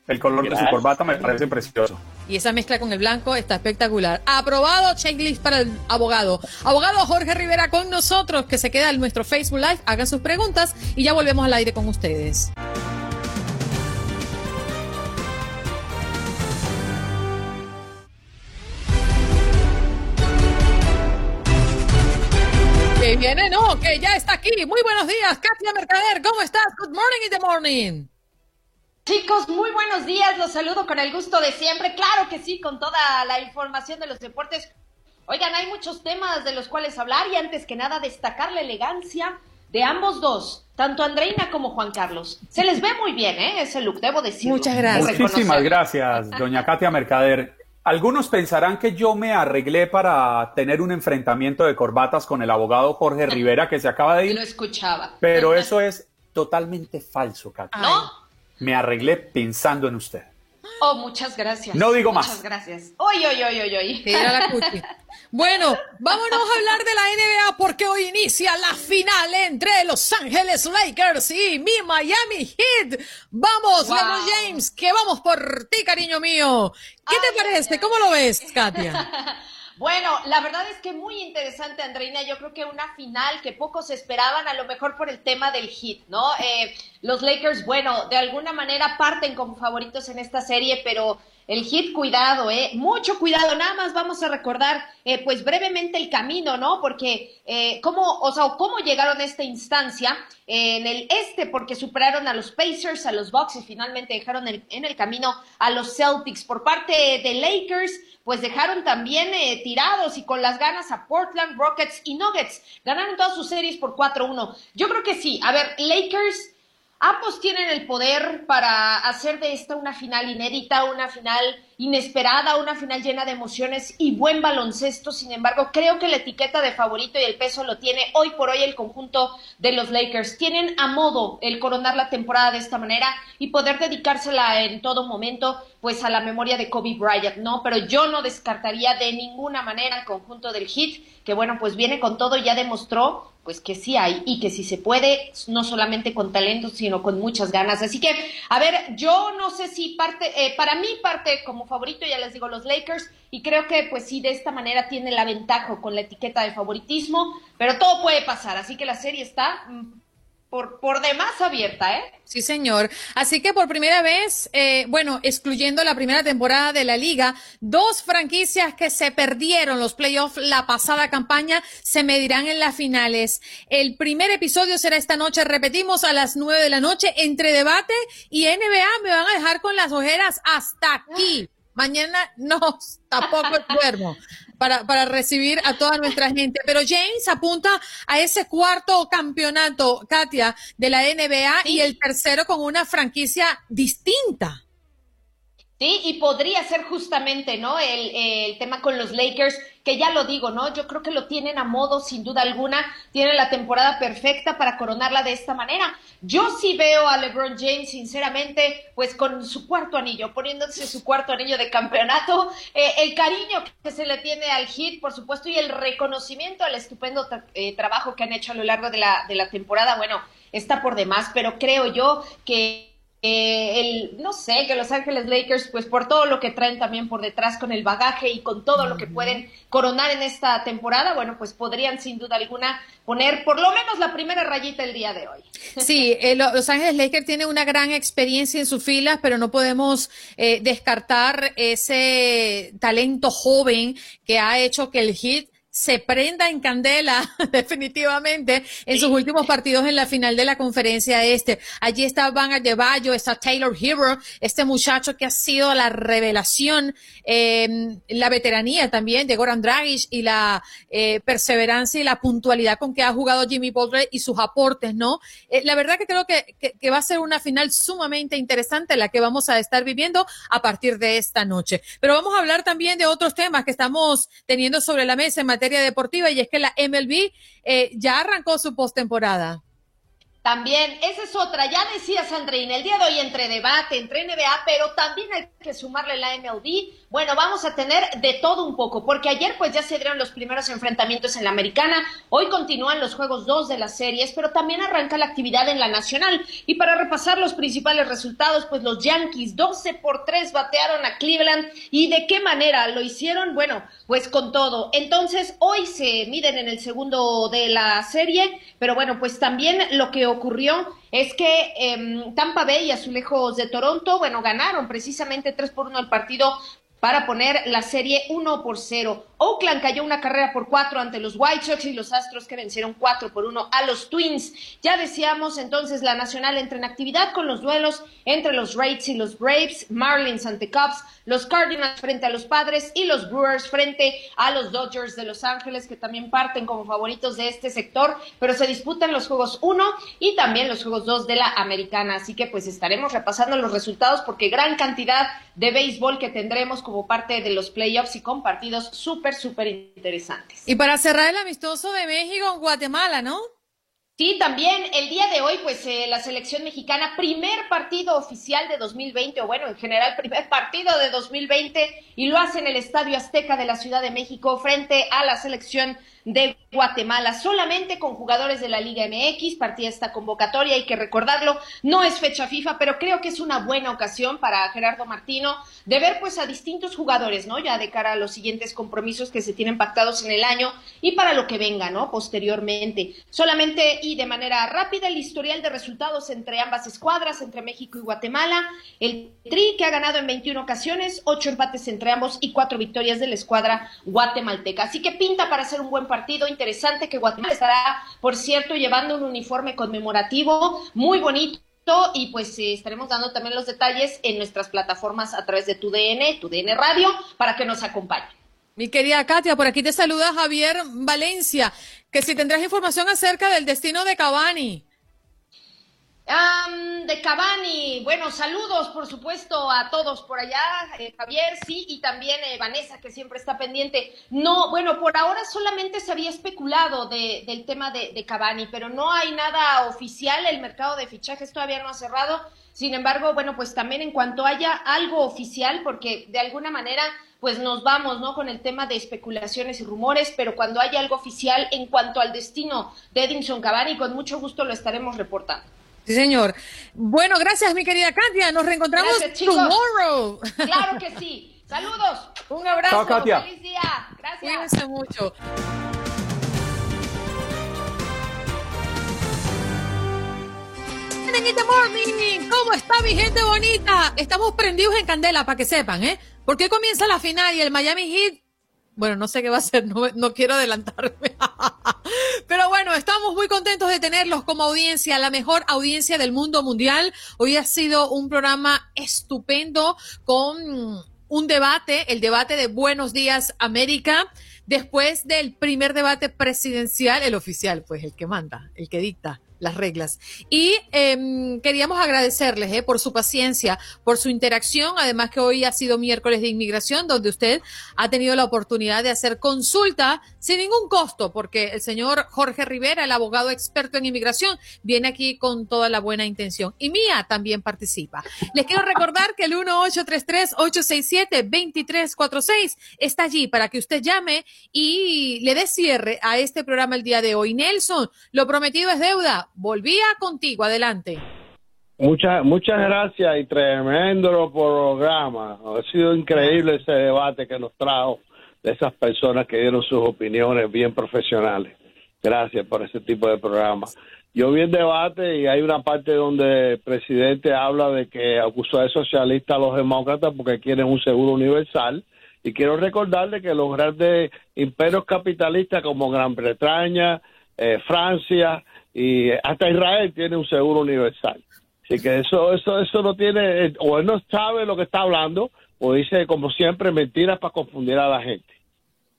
El color de su corbata me parece precioso. Y esa mezcla con el blanco está espectacular. Aprobado, checklist para el abogado. Abogado Jorge Rivera con nosotros, que se queda en nuestro Facebook Live. Hagan sus preguntas y ya volvemos al aire con ustedes. Viene, no, que ya está aquí. Muy buenos días, Katia Mercader. ¿Cómo estás? Good morning in the morning. Chicos, muy buenos días, los saludo con el gusto de siempre, claro que sí, con toda la información de los deportes. Oigan, hay muchos temas de los cuales hablar y antes que nada destacar la elegancia de ambos dos, tanto Andreina como Juan Carlos. Se les ve muy bien, ¿eh? Ese look, debo decir. Muchas gracias. Muchísimas gracias, doña Katia Mercader. Algunos pensarán que yo me arreglé para tener un enfrentamiento de corbatas con el abogado Jorge Rivera que se acaba de ir. Lo escuchaba. Pero eso es totalmente falso, Katia. ¿No? me arreglé pensando en usted. Oh, muchas gracias. No digo más. Muchas gracias. Oy, oy, oy, oy, oy. la Bueno, vámonos a hablar de la NBA porque hoy inicia la final entre Los Ángeles Lakers y mi Miami Heat. Vamos, LeBron James, que vamos por ti, cariño mío. ¿Qué te parece? ¿Cómo lo ves, Katia? Bueno, la verdad es que muy interesante, Andreina. Yo creo que una final que pocos esperaban, a lo mejor por el tema del hit, ¿no? Eh, los Lakers, bueno, de alguna manera parten como favoritos en esta serie, pero el hit, cuidado, ¿eh? Mucho cuidado. Nada más vamos a recordar, eh, pues brevemente el camino, ¿no? Porque, eh, ¿cómo, o sea, cómo llegaron a esta instancia en el este? Porque superaron a los Pacers, a los Bucks y finalmente dejaron en el camino a los Celtics. Por parte de Lakers, pues dejaron también eh, tirados y con las ganas a Portland, Rockets y Nuggets. Ganaron todas sus series por 4-1. Yo creo que sí. A ver, Lakers Ambos tienen el poder para hacer de esta una final inédita, una final inesperada, una final llena de emociones y buen baloncesto. Sin embargo, creo que la etiqueta de favorito y el peso lo tiene hoy por hoy el conjunto de los Lakers. Tienen a modo el coronar la temporada de esta manera y poder dedicársela en todo momento, pues a la memoria de Kobe Bryant, ¿no? Pero yo no descartaría de ninguna manera el conjunto del Heat, que bueno, pues viene con todo y ya demostró pues que sí hay y que sí se puede, no solamente con talento, sino con muchas ganas. Así que, a ver, yo no sé si parte, eh, para mí parte como favorito, ya les digo, los Lakers, y creo que pues sí, de esta manera tiene la ventaja con la etiqueta de favoritismo, pero todo puede pasar, así que la serie está mm, por, por demás abierta, ¿eh? Sí, señor. Así que por primera vez, eh, bueno, excluyendo la primera temporada de la liga, dos franquicias que se perdieron los playoffs la pasada campaña se medirán en las finales. El primer episodio será esta noche, repetimos, a las nueve de la noche, entre debate y NBA. Me van a dejar con las ojeras hasta aquí. Mañana no, tampoco duermo para, para recibir a toda nuestra gente. Pero James apunta a ese cuarto campeonato, Katia, de la NBA y el tercero con una franquicia distinta. Sí, y podría ser justamente, ¿no? El, tema con los Lakers, que ya lo digo, ¿no? Yo creo que lo tienen a modo, sin duda alguna, tienen la temporada perfecta para coronarla de esta manera. Yo sí veo a LeBron James, sinceramente, pues con su cuarto anillo, poniéndose su cuarto anillo de campeonato, eh, el cariño que se le tiene al hit, por supuesto, y el reconocimiento al estupendo eh, trabajo que han hecho a lo largo de la, de la temporada, bueno, está por demás, pero creo yo que eh, el, no sé, que Los Ángeles Lakers, pues por todo lo que traen también por detrás con el bagaje y con todo lo que pueden coronar en esta temporada, bueno, pues podrían sin duda alguna poner por lo menos la primera rayita el día de hoy. Sí, eh, Los Ángeles Lakers tiene una gran experiencia en sus filas, pero no podemos eh, descartar ese talento joven que ha hecho que el hit se prenda en candela definitivamente en sus últimos partidos en la final de la conferencia este. Allí está Van Adebayo, está Taylor Hero, este muchacho que ha sido la revelación, eh, la veteranía también de Goran Dragic y la eh, perseverancia y la puntualidad con que ha jugado Jimmy Butler y sus aportes, ¿no? Eh, la verdad que creo que, que, que, va a ser una final sumamente interesante la que vamos a estar viviendo a partir de esta noche. Pero vamos a hablar también de otros temas que estamos teniendo sobre la mesa en materia deportiva y es que la MLB eh, ya arrancó su postemporada. También, esa es otra, ya decía Sandrine, el día de hoy entre debate, entre NBA, pero también hay que sumarle la MLB. Bueno, vamos a tener de todo un poco, porque ayer pues ya se dieron los primeros enfrentamientos en la americana, hoy continúan los juegos dos de las series, pero también arranca la actividad en la nacional. Y para repasar los principales resultados, pues los Yankees 12 por 3 batearon a Cleveland y de qué manera lo hicieron, bueno, pues con todo. Entonces, hoy se miden en el segundo de la serie, pero bueno, pues también lo que ocurrió es que eh, Tampa Bay y Azulejos de Toronto, bueno, ganaron precisamente 3 por 1 el partido para poner la serie 1 por 0. Oakland cayó una carrera por 4 ante los White Sox y los Astros que vencieron 4 por 1 a los Twins. Ya decíamos entonces la Nacional entra en actividad con los duelos entre los Raids y los Braves, Marlins ante Cubs, los Cardinals frente a los Padres y los Brewers frente a los Dodgers de Los Ángeles que también parten como favoritos de este sector, pero se disputan los juegos 1 y también los juegos 2 de la Americana. Así que pues estaremos repasando los resultados porque gran cantidad de béisbol que tendremos como parte de los playoffs y con partidos súper, súper interesantes. Y para cerrar el amistoso de México en Guatemala, ¿no? Sí, también el día de hoy, pues eh, la selección mexicana, primer partido oficial de 2020, o bueno, en general, primer partido de 2020, y lo hace en el Estadio Azteca de la Ciudad de México frente a la selección de Guatemala, solamente con jugadores de la Liga MX, partida esta convocatoria, hay que recordarlo, no es fecha FIFA, pero creo que es una buena ocasión para Gerardo Martino de ver pues a distintos jugadores, ¿no? Ya de cara a los siguientes compromisos que se tienen pactados en el año y para lo que venga, ¿no? Posteriormente. Solamente y de manera rápida el historial de resultados entre ambas escuadras, entre México y Guatemala, el Tri que ha ganado en 21 ocasiones, 8 empates entre ambos y 4 victorias de la escuadra guatemalteca. Así que pinta para ser un buen partido interesante que Guatemala estará, por cierto, llevando un uniforme conmemorativo muy bonito y pues eh, estaremos dando también los detalles en nuestras plataformas a través de tu DN, tu DN Radio, para que nos acompañen. Mi querida Katia, por aquí te saluda Javier Valencia, que si tendrás información acerca del destino de Cavani de Cavani, bueno, saludos por supuesto a todos por allá, eh, Javier, sí, y también eh, Vanessa, que siempre está pendiente. No, bueno, por ahora solamente se había especulado de, del tema de, Cavani, pero no hay nada oficial, el mercado de fichajes todavía no ha cerrado. Sin embargo, bueno, pues también en cuanto haya algo oficial, porque de alguna manera pues nos vamos, ¿no? Con el tema de especulaciones y rumores, pero cuando haya algo oficial en cuanto al destino de Edinson Cavani, con mucho gusto lo estaremos reportando. Sí, señor. Bueno, gracias, mi querida Katia. Nos reencontramos tomorrow. Claro que sí. Saludos. Un abrazo. Katia. Feliz día. Gracias. Cuídense mucho. Morning. ¿Cómo está mi gente bonita? Estamos prendidos en candela para que sepan, ¿eh? Porque comienza la final y el Miami Heat bueno, no sé qué va a ser, no, quiero adelantarme. Pero bueno, estamos muy contentos de tenerlos como audiencia, la mejor audiencia del mundo mundial. Hoy ha sido un programa estupendo con un debate, el debate de Buenos Días América, después del primer debate presidencial, el oficial, pues el que manda, el que dicta las reglas. Y em, queríamos agradecerles eh, por su paciencia, por su interacción, además que hoy ha sido miércoles de inmigración, donde usted ha tenido la oportunidad de hacer consulta sin ningún costo, porque el señor Jorge Rivera, el abogado experto en inmigración, viene aquí con toda la buena intención. Y Mía también participa. Les quiero recordar que el 1833-867-2346 está allí para que usted llame y le dé cierre a este programa el día de hoy. Nelson, lo prometido es deuda volvía contigo. Adelante. Muchas, muchas gracias y tremendo programa. Ha sido increíble ese debate que nos trajo de esas personas que dieron sus opiniones bien profesionales. Gracias por ese tipo de programa. Yo vi el debate y hay una parte donde el presidente habla de que acusó de socialista a los demócratas porque quieren un seguro universal. Y quiero recordarle que los grandes imperios capitalistas como Gran Bretaña, eh, Francia, y hasta Israel tiene un seguro universal. Así que eso, eso, eso no tiene, o él no sabe lo que está hablando, o dice, como siempre, mentiras para confundir a la gente.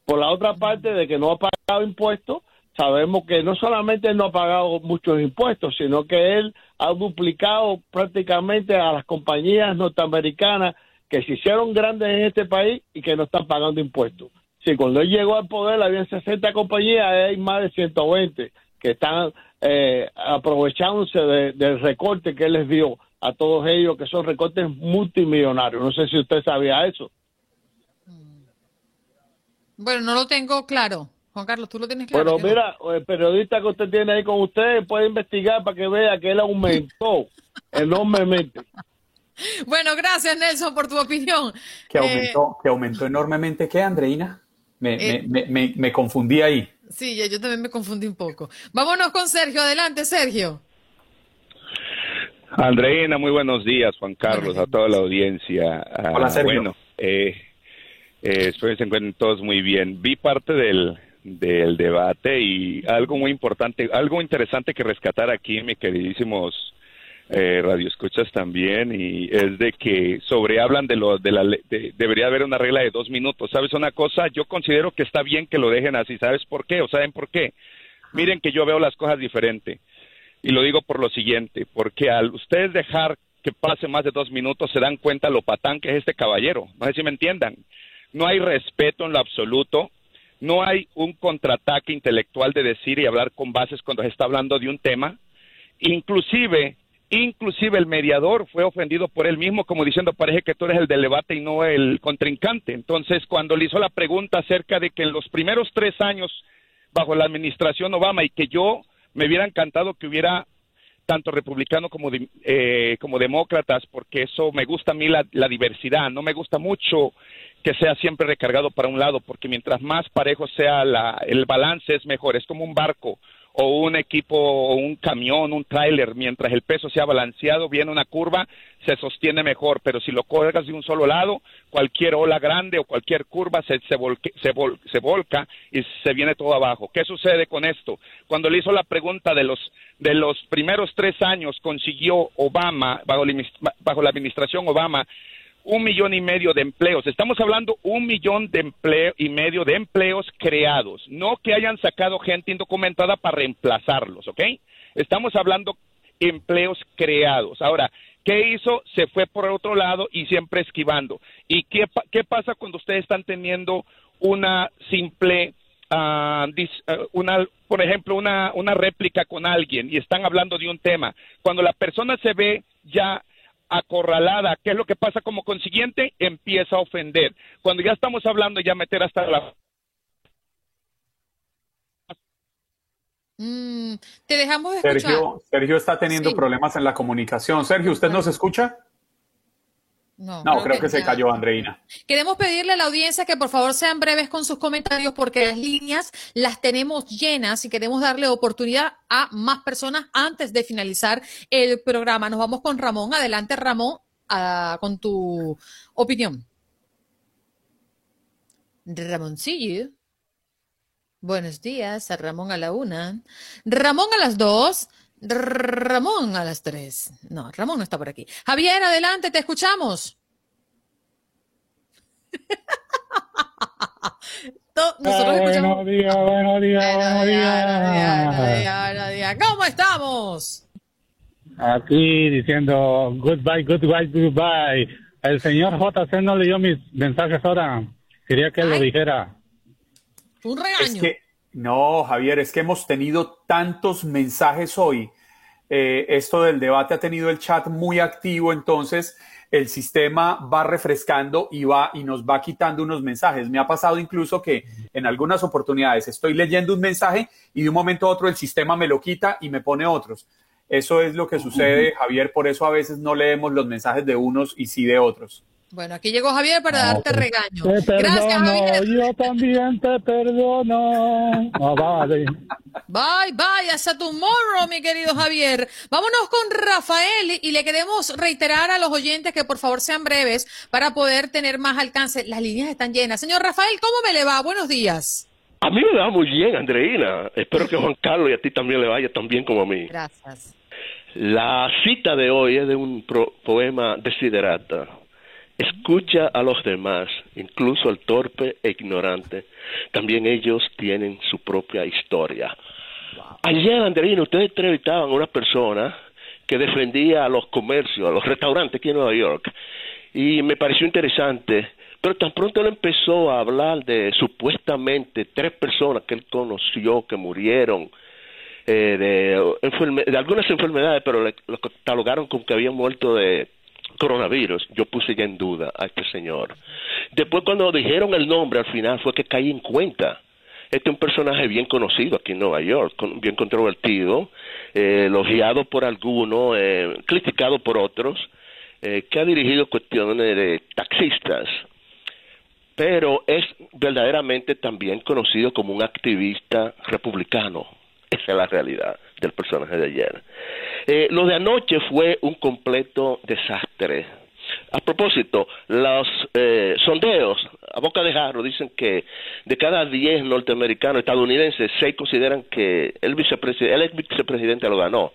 Por la otra parte, de que no ha pagado impuestos, sabemos que no solamente él no ha pagado muchos impuestos, sino que él ha duplicado prácticamente a las compañías norteamericanas que se hicieron grandes en este país y que no están pagando impuestos. Sí, cuando él llegó al poder había 60 compañías, hay más de 120 que están eh, aprovechándose del recorte que él les dio a todos ellos, que son recortes multimillonarios. No sé si usted sabía eso. Bueno, no lo tengo claro. Juan Carlos, tú lo tienes claro. Pero mira, el periodista que usted tiene ahí con usted puede investigar para que vea que él aumentó enormemente. Bueno, gracias Nelson por tu opinión. Que eh, aumentó, que aumentó enormemente, ¿qué, Andreina? Me, eh, me, me, me, confundí ahí. Sí, yo también me confundí un poco. Vámonos con Sergio. Adelante, Sergio. Andreina, muy buenos días, Juan Carlos, a toda la audiencia. Ah, Hola, Sergio. Bueno, eh, eh, espero que se encuentren todos muy bien. Vi parte del, del debate y algo muy importante, algo interesante que rescatar aquí, mis queridísimos eh, radioescuchas también, y es de que sobre hablan de lo de la debería haber una regla de dos minutos. ¿Sabes una cosa? Yo considero que está bien que lo dejen así. ¿Sabes por qué? ¿O saben por qué? Miren que yo veo las cosas diferente. Y lo digo por lo siguiente, porque al ustedes dejar que pase más de dos minutos se dan cuenta lo patán que es este caballero. No sé si me entiendan. No hay respeto en lo absoluto. No hay un contraataque intelectual de decir y hablar con bases cuando se está hablando de un tema. Inclusive Inclusive el mediador fue ofendido por él mismo, como diciendo, parece que tú eres el del debate y no el contrincante. Entonces, cuando le hizo la pregunta acerca de que en los primeros tres años bajo la administración Obama y que yo me hubiera encantado que hubiera tanto republicano como, eh, como demócratas, porque eso me gusta a mí la, la diversidad, no me gusta mucho que sea siempre recargado para un lado, porque mientras más parejo sea la, el balance es mejor, es como un barco o un equipo o un camión, un tráiler, mientras el peso sea balanceado, viene una curva, se sostiene mejor, pero si lo colgas de un solo lado, cualquier ola grande o cualquier curva se, se, se, volca y se viene todo abajo. ¿Qué sucede con esto? Cuando le hizo la pregunta de los, de los primeros tres años, consiguió Obama, bajo bajo la administración Obama, un millón y medio de empleos. Estamos hablando un millón de empleo y medio de empleos creados, no que hayan sacado gente indocumentada para reemplazarlos, ¿ok? Estamos hablando empleos creados. Ahora, ¿qué hizo? Se fue por otro lado y siempre esquivando. ¿Y qué, qué pasa cuando ustedes están teniendo una simple Uh, una, por ejemplo, una, una réplica con alguien y están hablando de un tema. Cuando la persona se ve ya acorralada, ¿qué es lo que pasa como consiguiente? Empieza a ofender. Cuando ya estamos hablando ya meter hasta la... Mm, te dejamos de Sergio, Sergio está teniendo problemas en la comunicación. Sergio, ¿usted nos escucha? No, creo, que, se cayó Andreina. Queremos pedirle a la audiencia que por favor sean breves con sus comentarios porque las líneas las tenemos llenas y queremos darle oportunidad a más personas antes de finalizar el programa. Nos vamos con Ramón. Adelante, Ramón, con tu opinión. Ramoncillo. Buenos días, a Ramón a la una. Ramón a las dos. Ramón a las tres. No, Ramón no está por aquí. Javier, adelante, te escuchamos. Buenos días, buenos días, buenos días. ¿Cómo estamos? Aquí diciendo goodbye, goodbye, goodbye. El señor JC no leyó mis mensajes ahora. Quería que él lo dijera. Un regaño. No, Javier, es que hemos tenido tantos mensajes hoy. Eh, esto del debate ha tenido el chat muy activo, entonces el sistema va refrescando y va y nos va quitando unos mensajes. Me ha pasado incluso que en algunas oportunidades estoy leyendo un mensaje y de un momento a otro el sistema me lo quita y me pone otros. Eso es lo que sucede, Javier, por eso a veces no leemos los mensajes de unos y sí de otros. Bueno, aquí llegó Javier para darte regaño. Gracias, Javier. Yo también te perdono. vale. Bye, bye. Hasta tomorrow, mi querido Javier. Vámonos con Rafael y le queremos reiterar a los oyentes que por favor sean breves para poder tener más alcance. Las líneas están llenas. Señor Rafael, ¿cómo me le va? Buenos días. A mí me va muy bien, Andreina. Espero que Juan Carlos y a ti también le vaya tan bien como a mí. Gracias. La cita de hoy es de un poema Desiderata Escucha a los demás, incluso al torpe e ignorante. También ellos tienen su propia historia. Ayer, Andrina, ustedes entrevistaban a una persona que defendía a los comercios, a los restaurantes aquí en Nueva York. Y me pareció interesante Pero tan pronto él empezó a hablar de supuestamente tres personas que él conoció que murieron eh, de, de algunas enfermedades, pero lo catalogaron como que habían muerto de coronavirus, yo puse ya en duda a este señor. Después cuando dijeron el nombre al final fue que caí en cuenta. Este es un personaje bien conocido aquí en Nueva York, bien controvertido, eh, elogiado por algunos, eh, criticado por otros, eh, que ha dirigido cuestiones de taxistas, pero es verdaderamente también conocido como un activista republicano. Esa es la realidad del personaje de ayer. Eh, lo de anoche fue un completo desastre. A propósito, los eh, sondeos a boca de jarro dicen que de cada 10 norteamericanos estadounidenses, 6 consideran que el, vicepresidente, el ex vicepresidente lo ganó.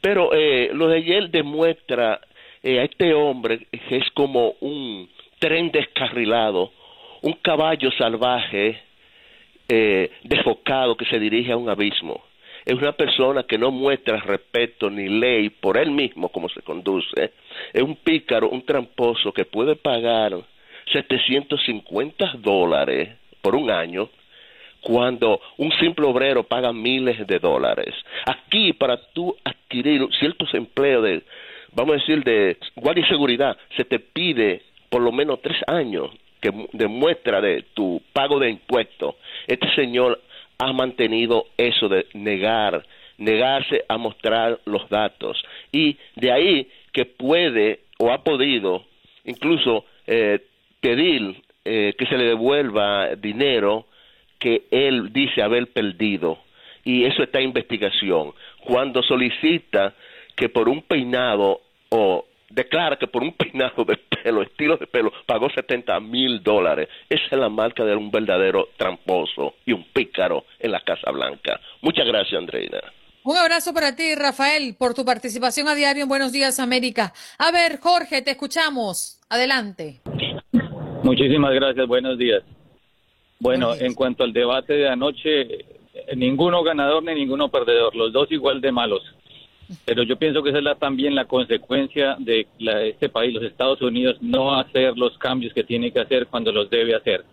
Pero eh, lo de ayer demuestra eh, a este hombre que es como un tren descarrilado, un caballo salvaje desfocado que se dirige a un abismo es una persona que no muestra respeto ni ley por él mismo como se conduce, es un pícaro, un tramposo que puede pagar 750 dólares por un año cuando un simple obrero paga miles de dólares. Aquí, para tú adquirir ciertos empleos de, vamos a decir, de guardia y seguridad, se te pide por lo menos tres años que demuestra de tu pago de impuestos. Este señor ha mantenido eso de negar, negarse a mostrar los datos. Y de ahí que puede o ha podido incluso eh, pedir eh, que se le devuelva dinero que él dice haber perdido. Y eso está en investigación. Cuando solicita que por un peinado o declara que por un peinado de pelo, estilo de pelo, pagó 70 mil dólares. Esa es la marca de un verdadero tramposo y un pícaro en la Casa Blanca. Muchas gracias, Andreina. Un abrazo para ti, Rafael, por tu participación a diario en Buenos Días, América. A ver, Jorge, te escuchamos. Adelante. Muchísimas gracias. Buenos días. Bueno, en cuanto al debate de anoche, ninguno ganador ni ninguno perdedor, los dos igual de malos. Pero yo pienso que esa es también la consecuencia de este país, los Estados Unidos, no hacer los cambios que tiene que hacer cuando los debe hacer.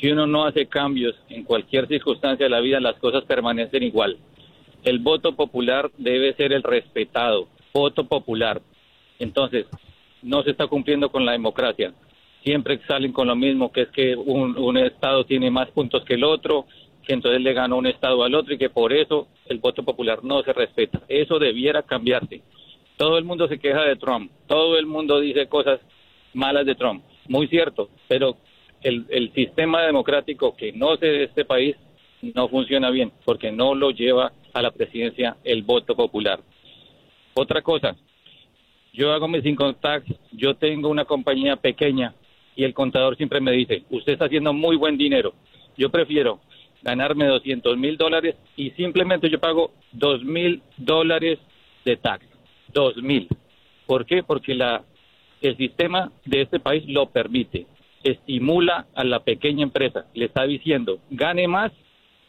Si uno no hace cambios en cualquier circunstancia de la vida, las cosas permanecen igual. El voto popular debe ser el respetado, voto popular. Entonces, no se está cumpliendo con la democracia. Siempre salen con lo mismo, que es que un, un Estado tiene más puntos que el otro, que entonces le ganó un Estado al otro y que por eso el voto popular no se respeta. Eso debiera cambiarse. Todo el mundo se queja de Trump, todo el mundo dice cosas malas de Trump, muy cierto, pero el, sistema democrático que no se de este país no funciona bien porque no lo lleva a la presidencia el voto popular. Otra cosa, yo hago mis income tax, yo tengo una compañía pequeña y el contador siempre me dice, usted está haciendo muy buen dinero. Yo prefiero ganarme 200 mil dólares y simplemente yo pago 2 mil dólares de tax. 2 mil. ¿Por qué? Porque la, el sistema de este país lo permite. Estimula a la pequeña empresa. Le está diciendo, gane más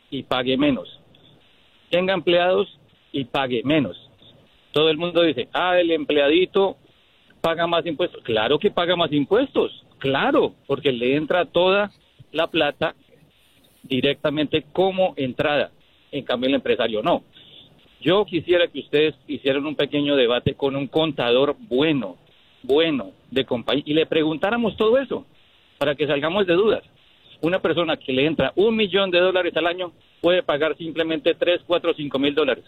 y pague menos. Tenga empleados y pague menos. Todo el mundo dice, ah, el empleadito paga más impuestos. Claro que paga más impuestos. Claro, porque le entra toda la plata directamente como entrada. En cambio, el empresario no. Yo quisiera que ustedes hicieran un pequeño debate con un contador bueno, bueno, de compañía, y le preguntáramos todo eso para que salgamos de dudas. Una persona que le entra un millón de dólares al año puede pagar simplemente tres, cuatro, cinco mil dólares.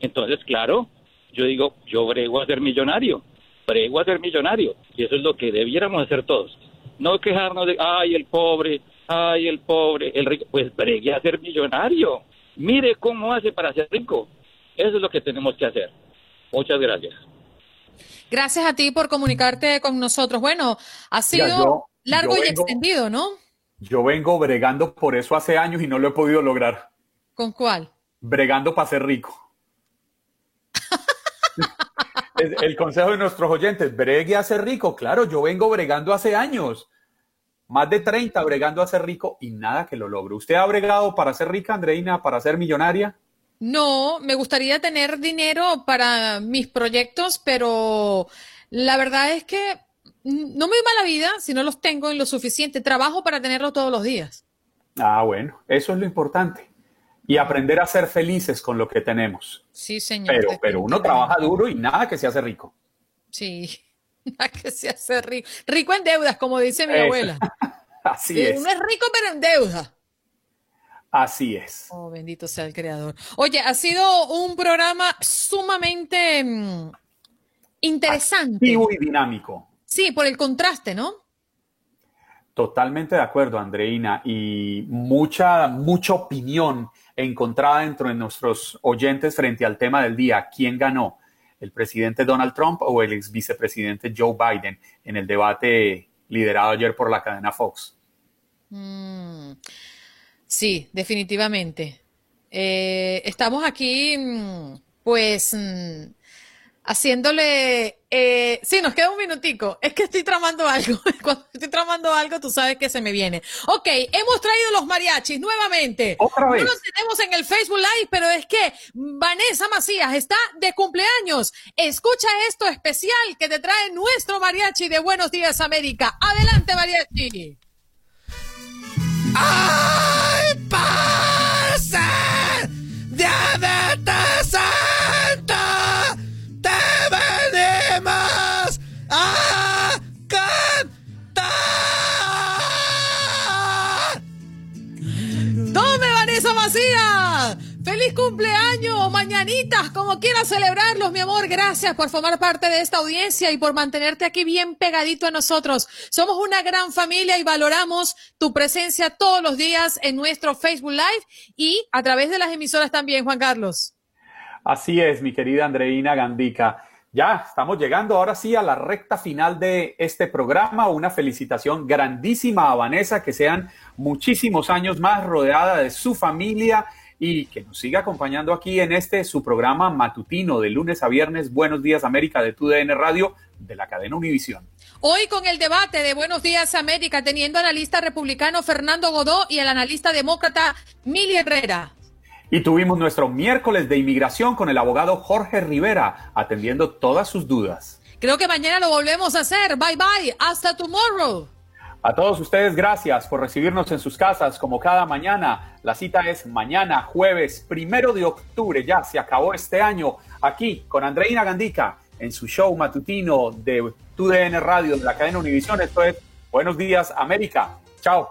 Entonces, claro, yo digo, yo brego a ser millonario, brego a ser millonario, y eso es lo que debiéramos hacer todos. No quejarnos de, ay, el pobre, ay, el pobre, el rico, pues bregue a ser millonario. Mire cómo hace para ser rico. Eso es lo que tenemos que hacer. Muchas gracias. Gracias a ti por comunicarte con nosotros. Bueno, ha sido largo y extendido, ¿no? Yo vengo bregando por eso hace años y no lo he podido lograr. ¿Con cuál? Bregando para ser rico. el consejo de nuestros oyentes, bregue a ser rico. Claro, yo vengo bregando hace años más de 30 bregando a ser rico y nada que lo logre. ¿Usted ha bregado para ser rica, Andreina, para ser millonaria? No, me gustaría tener dinero para mis proyectos, pero la verdad es que no me va la vida si no los tengo en lo suficiente. Trabajo para tenerlos todos los días. Ah, bueno, eso es lo importante. Y aprender a ser felices con lo que tenemos. Sí, señor. Pero, pero uno trabaja duro y nada que se hace rico. Sí, que se hace rico. Rico en deudas, como dice mi abuela. Así es. Uno es rico, pero en deuda. Así es. Oh, bendito sea el creador. Oye, ha sido un programa sumamente mm, interesante. y dinámico. Sí, por el contraste, ¿no? Totalmente de acuerdo, Andreina, y mucha, mucha opinión encontrada dentro de nuestros oyentes frente al tema del día. ¿Quién ganó? ¿El presidente Donald Trump o el ex vicepresidente Joe Biden en el debate liderado ayer por la cadena Fox? Mm, sí, definitivamente. Eh, estamos aquí, mm, pues, mm, haciéndole... Eh, sí, nos queda un minutico. Es que estoy tramando algo. Cuando estoy tramando algo, tú sabes que se me viene. Ok, hemos traído los mariachis nuevamente. Otra vez. No los tenemos en el Facebook Live, pero es que Vanessa Macías está de cumpleaños. Escucha esto especial que te trae nuestro mariachi de Buenos Días América. Adelante, mariachi. ¡Ay, ¡Feliz cumpleaños! Mañanitas, como quieras celebrarlos, mi amor. Gracias por formar parte de esta audiencia y por mantenerte aquí bien pegadito a nosotros. Somos una gran familia y valoramos tu presencia todos los días en nuestro Facebook Live y a través de las emisoras también, Juan Carlos. Así es, mi querida Andreina Gandica. Ya estamos llegando ahora sí a la recta final de este programa. Una felicitación grandísima a Vanessa, que sean muchísimos años más rodeada de su familia y que nos siga acompañando aquí en este su programa matutino de lunes a viernes. Buenos días América de TUDN Radio de la cadena Univisión. Hoy con el debate de Buenos Días América, teniendo analista republicano Fernando Godó y el analista demócrata Mili Herrera. Y tuvimos nuestro miércoles de inmigración con el abogado Jorge Rivera, atendiendo todas sus dudas. Creo que mañana lo volvemos a hacer. Bye bye. Hasta tomorrow. A todos ustedes, gracias por recibirnos en sus casas como cada mañana. La cita es mañana, jueves, primero de octubre. Ya se acabó este año aquí con Andreina Gandica en su show matutino de TUDN Radio de la cadena Univisión. Esto es Buenos Días, América. Chao.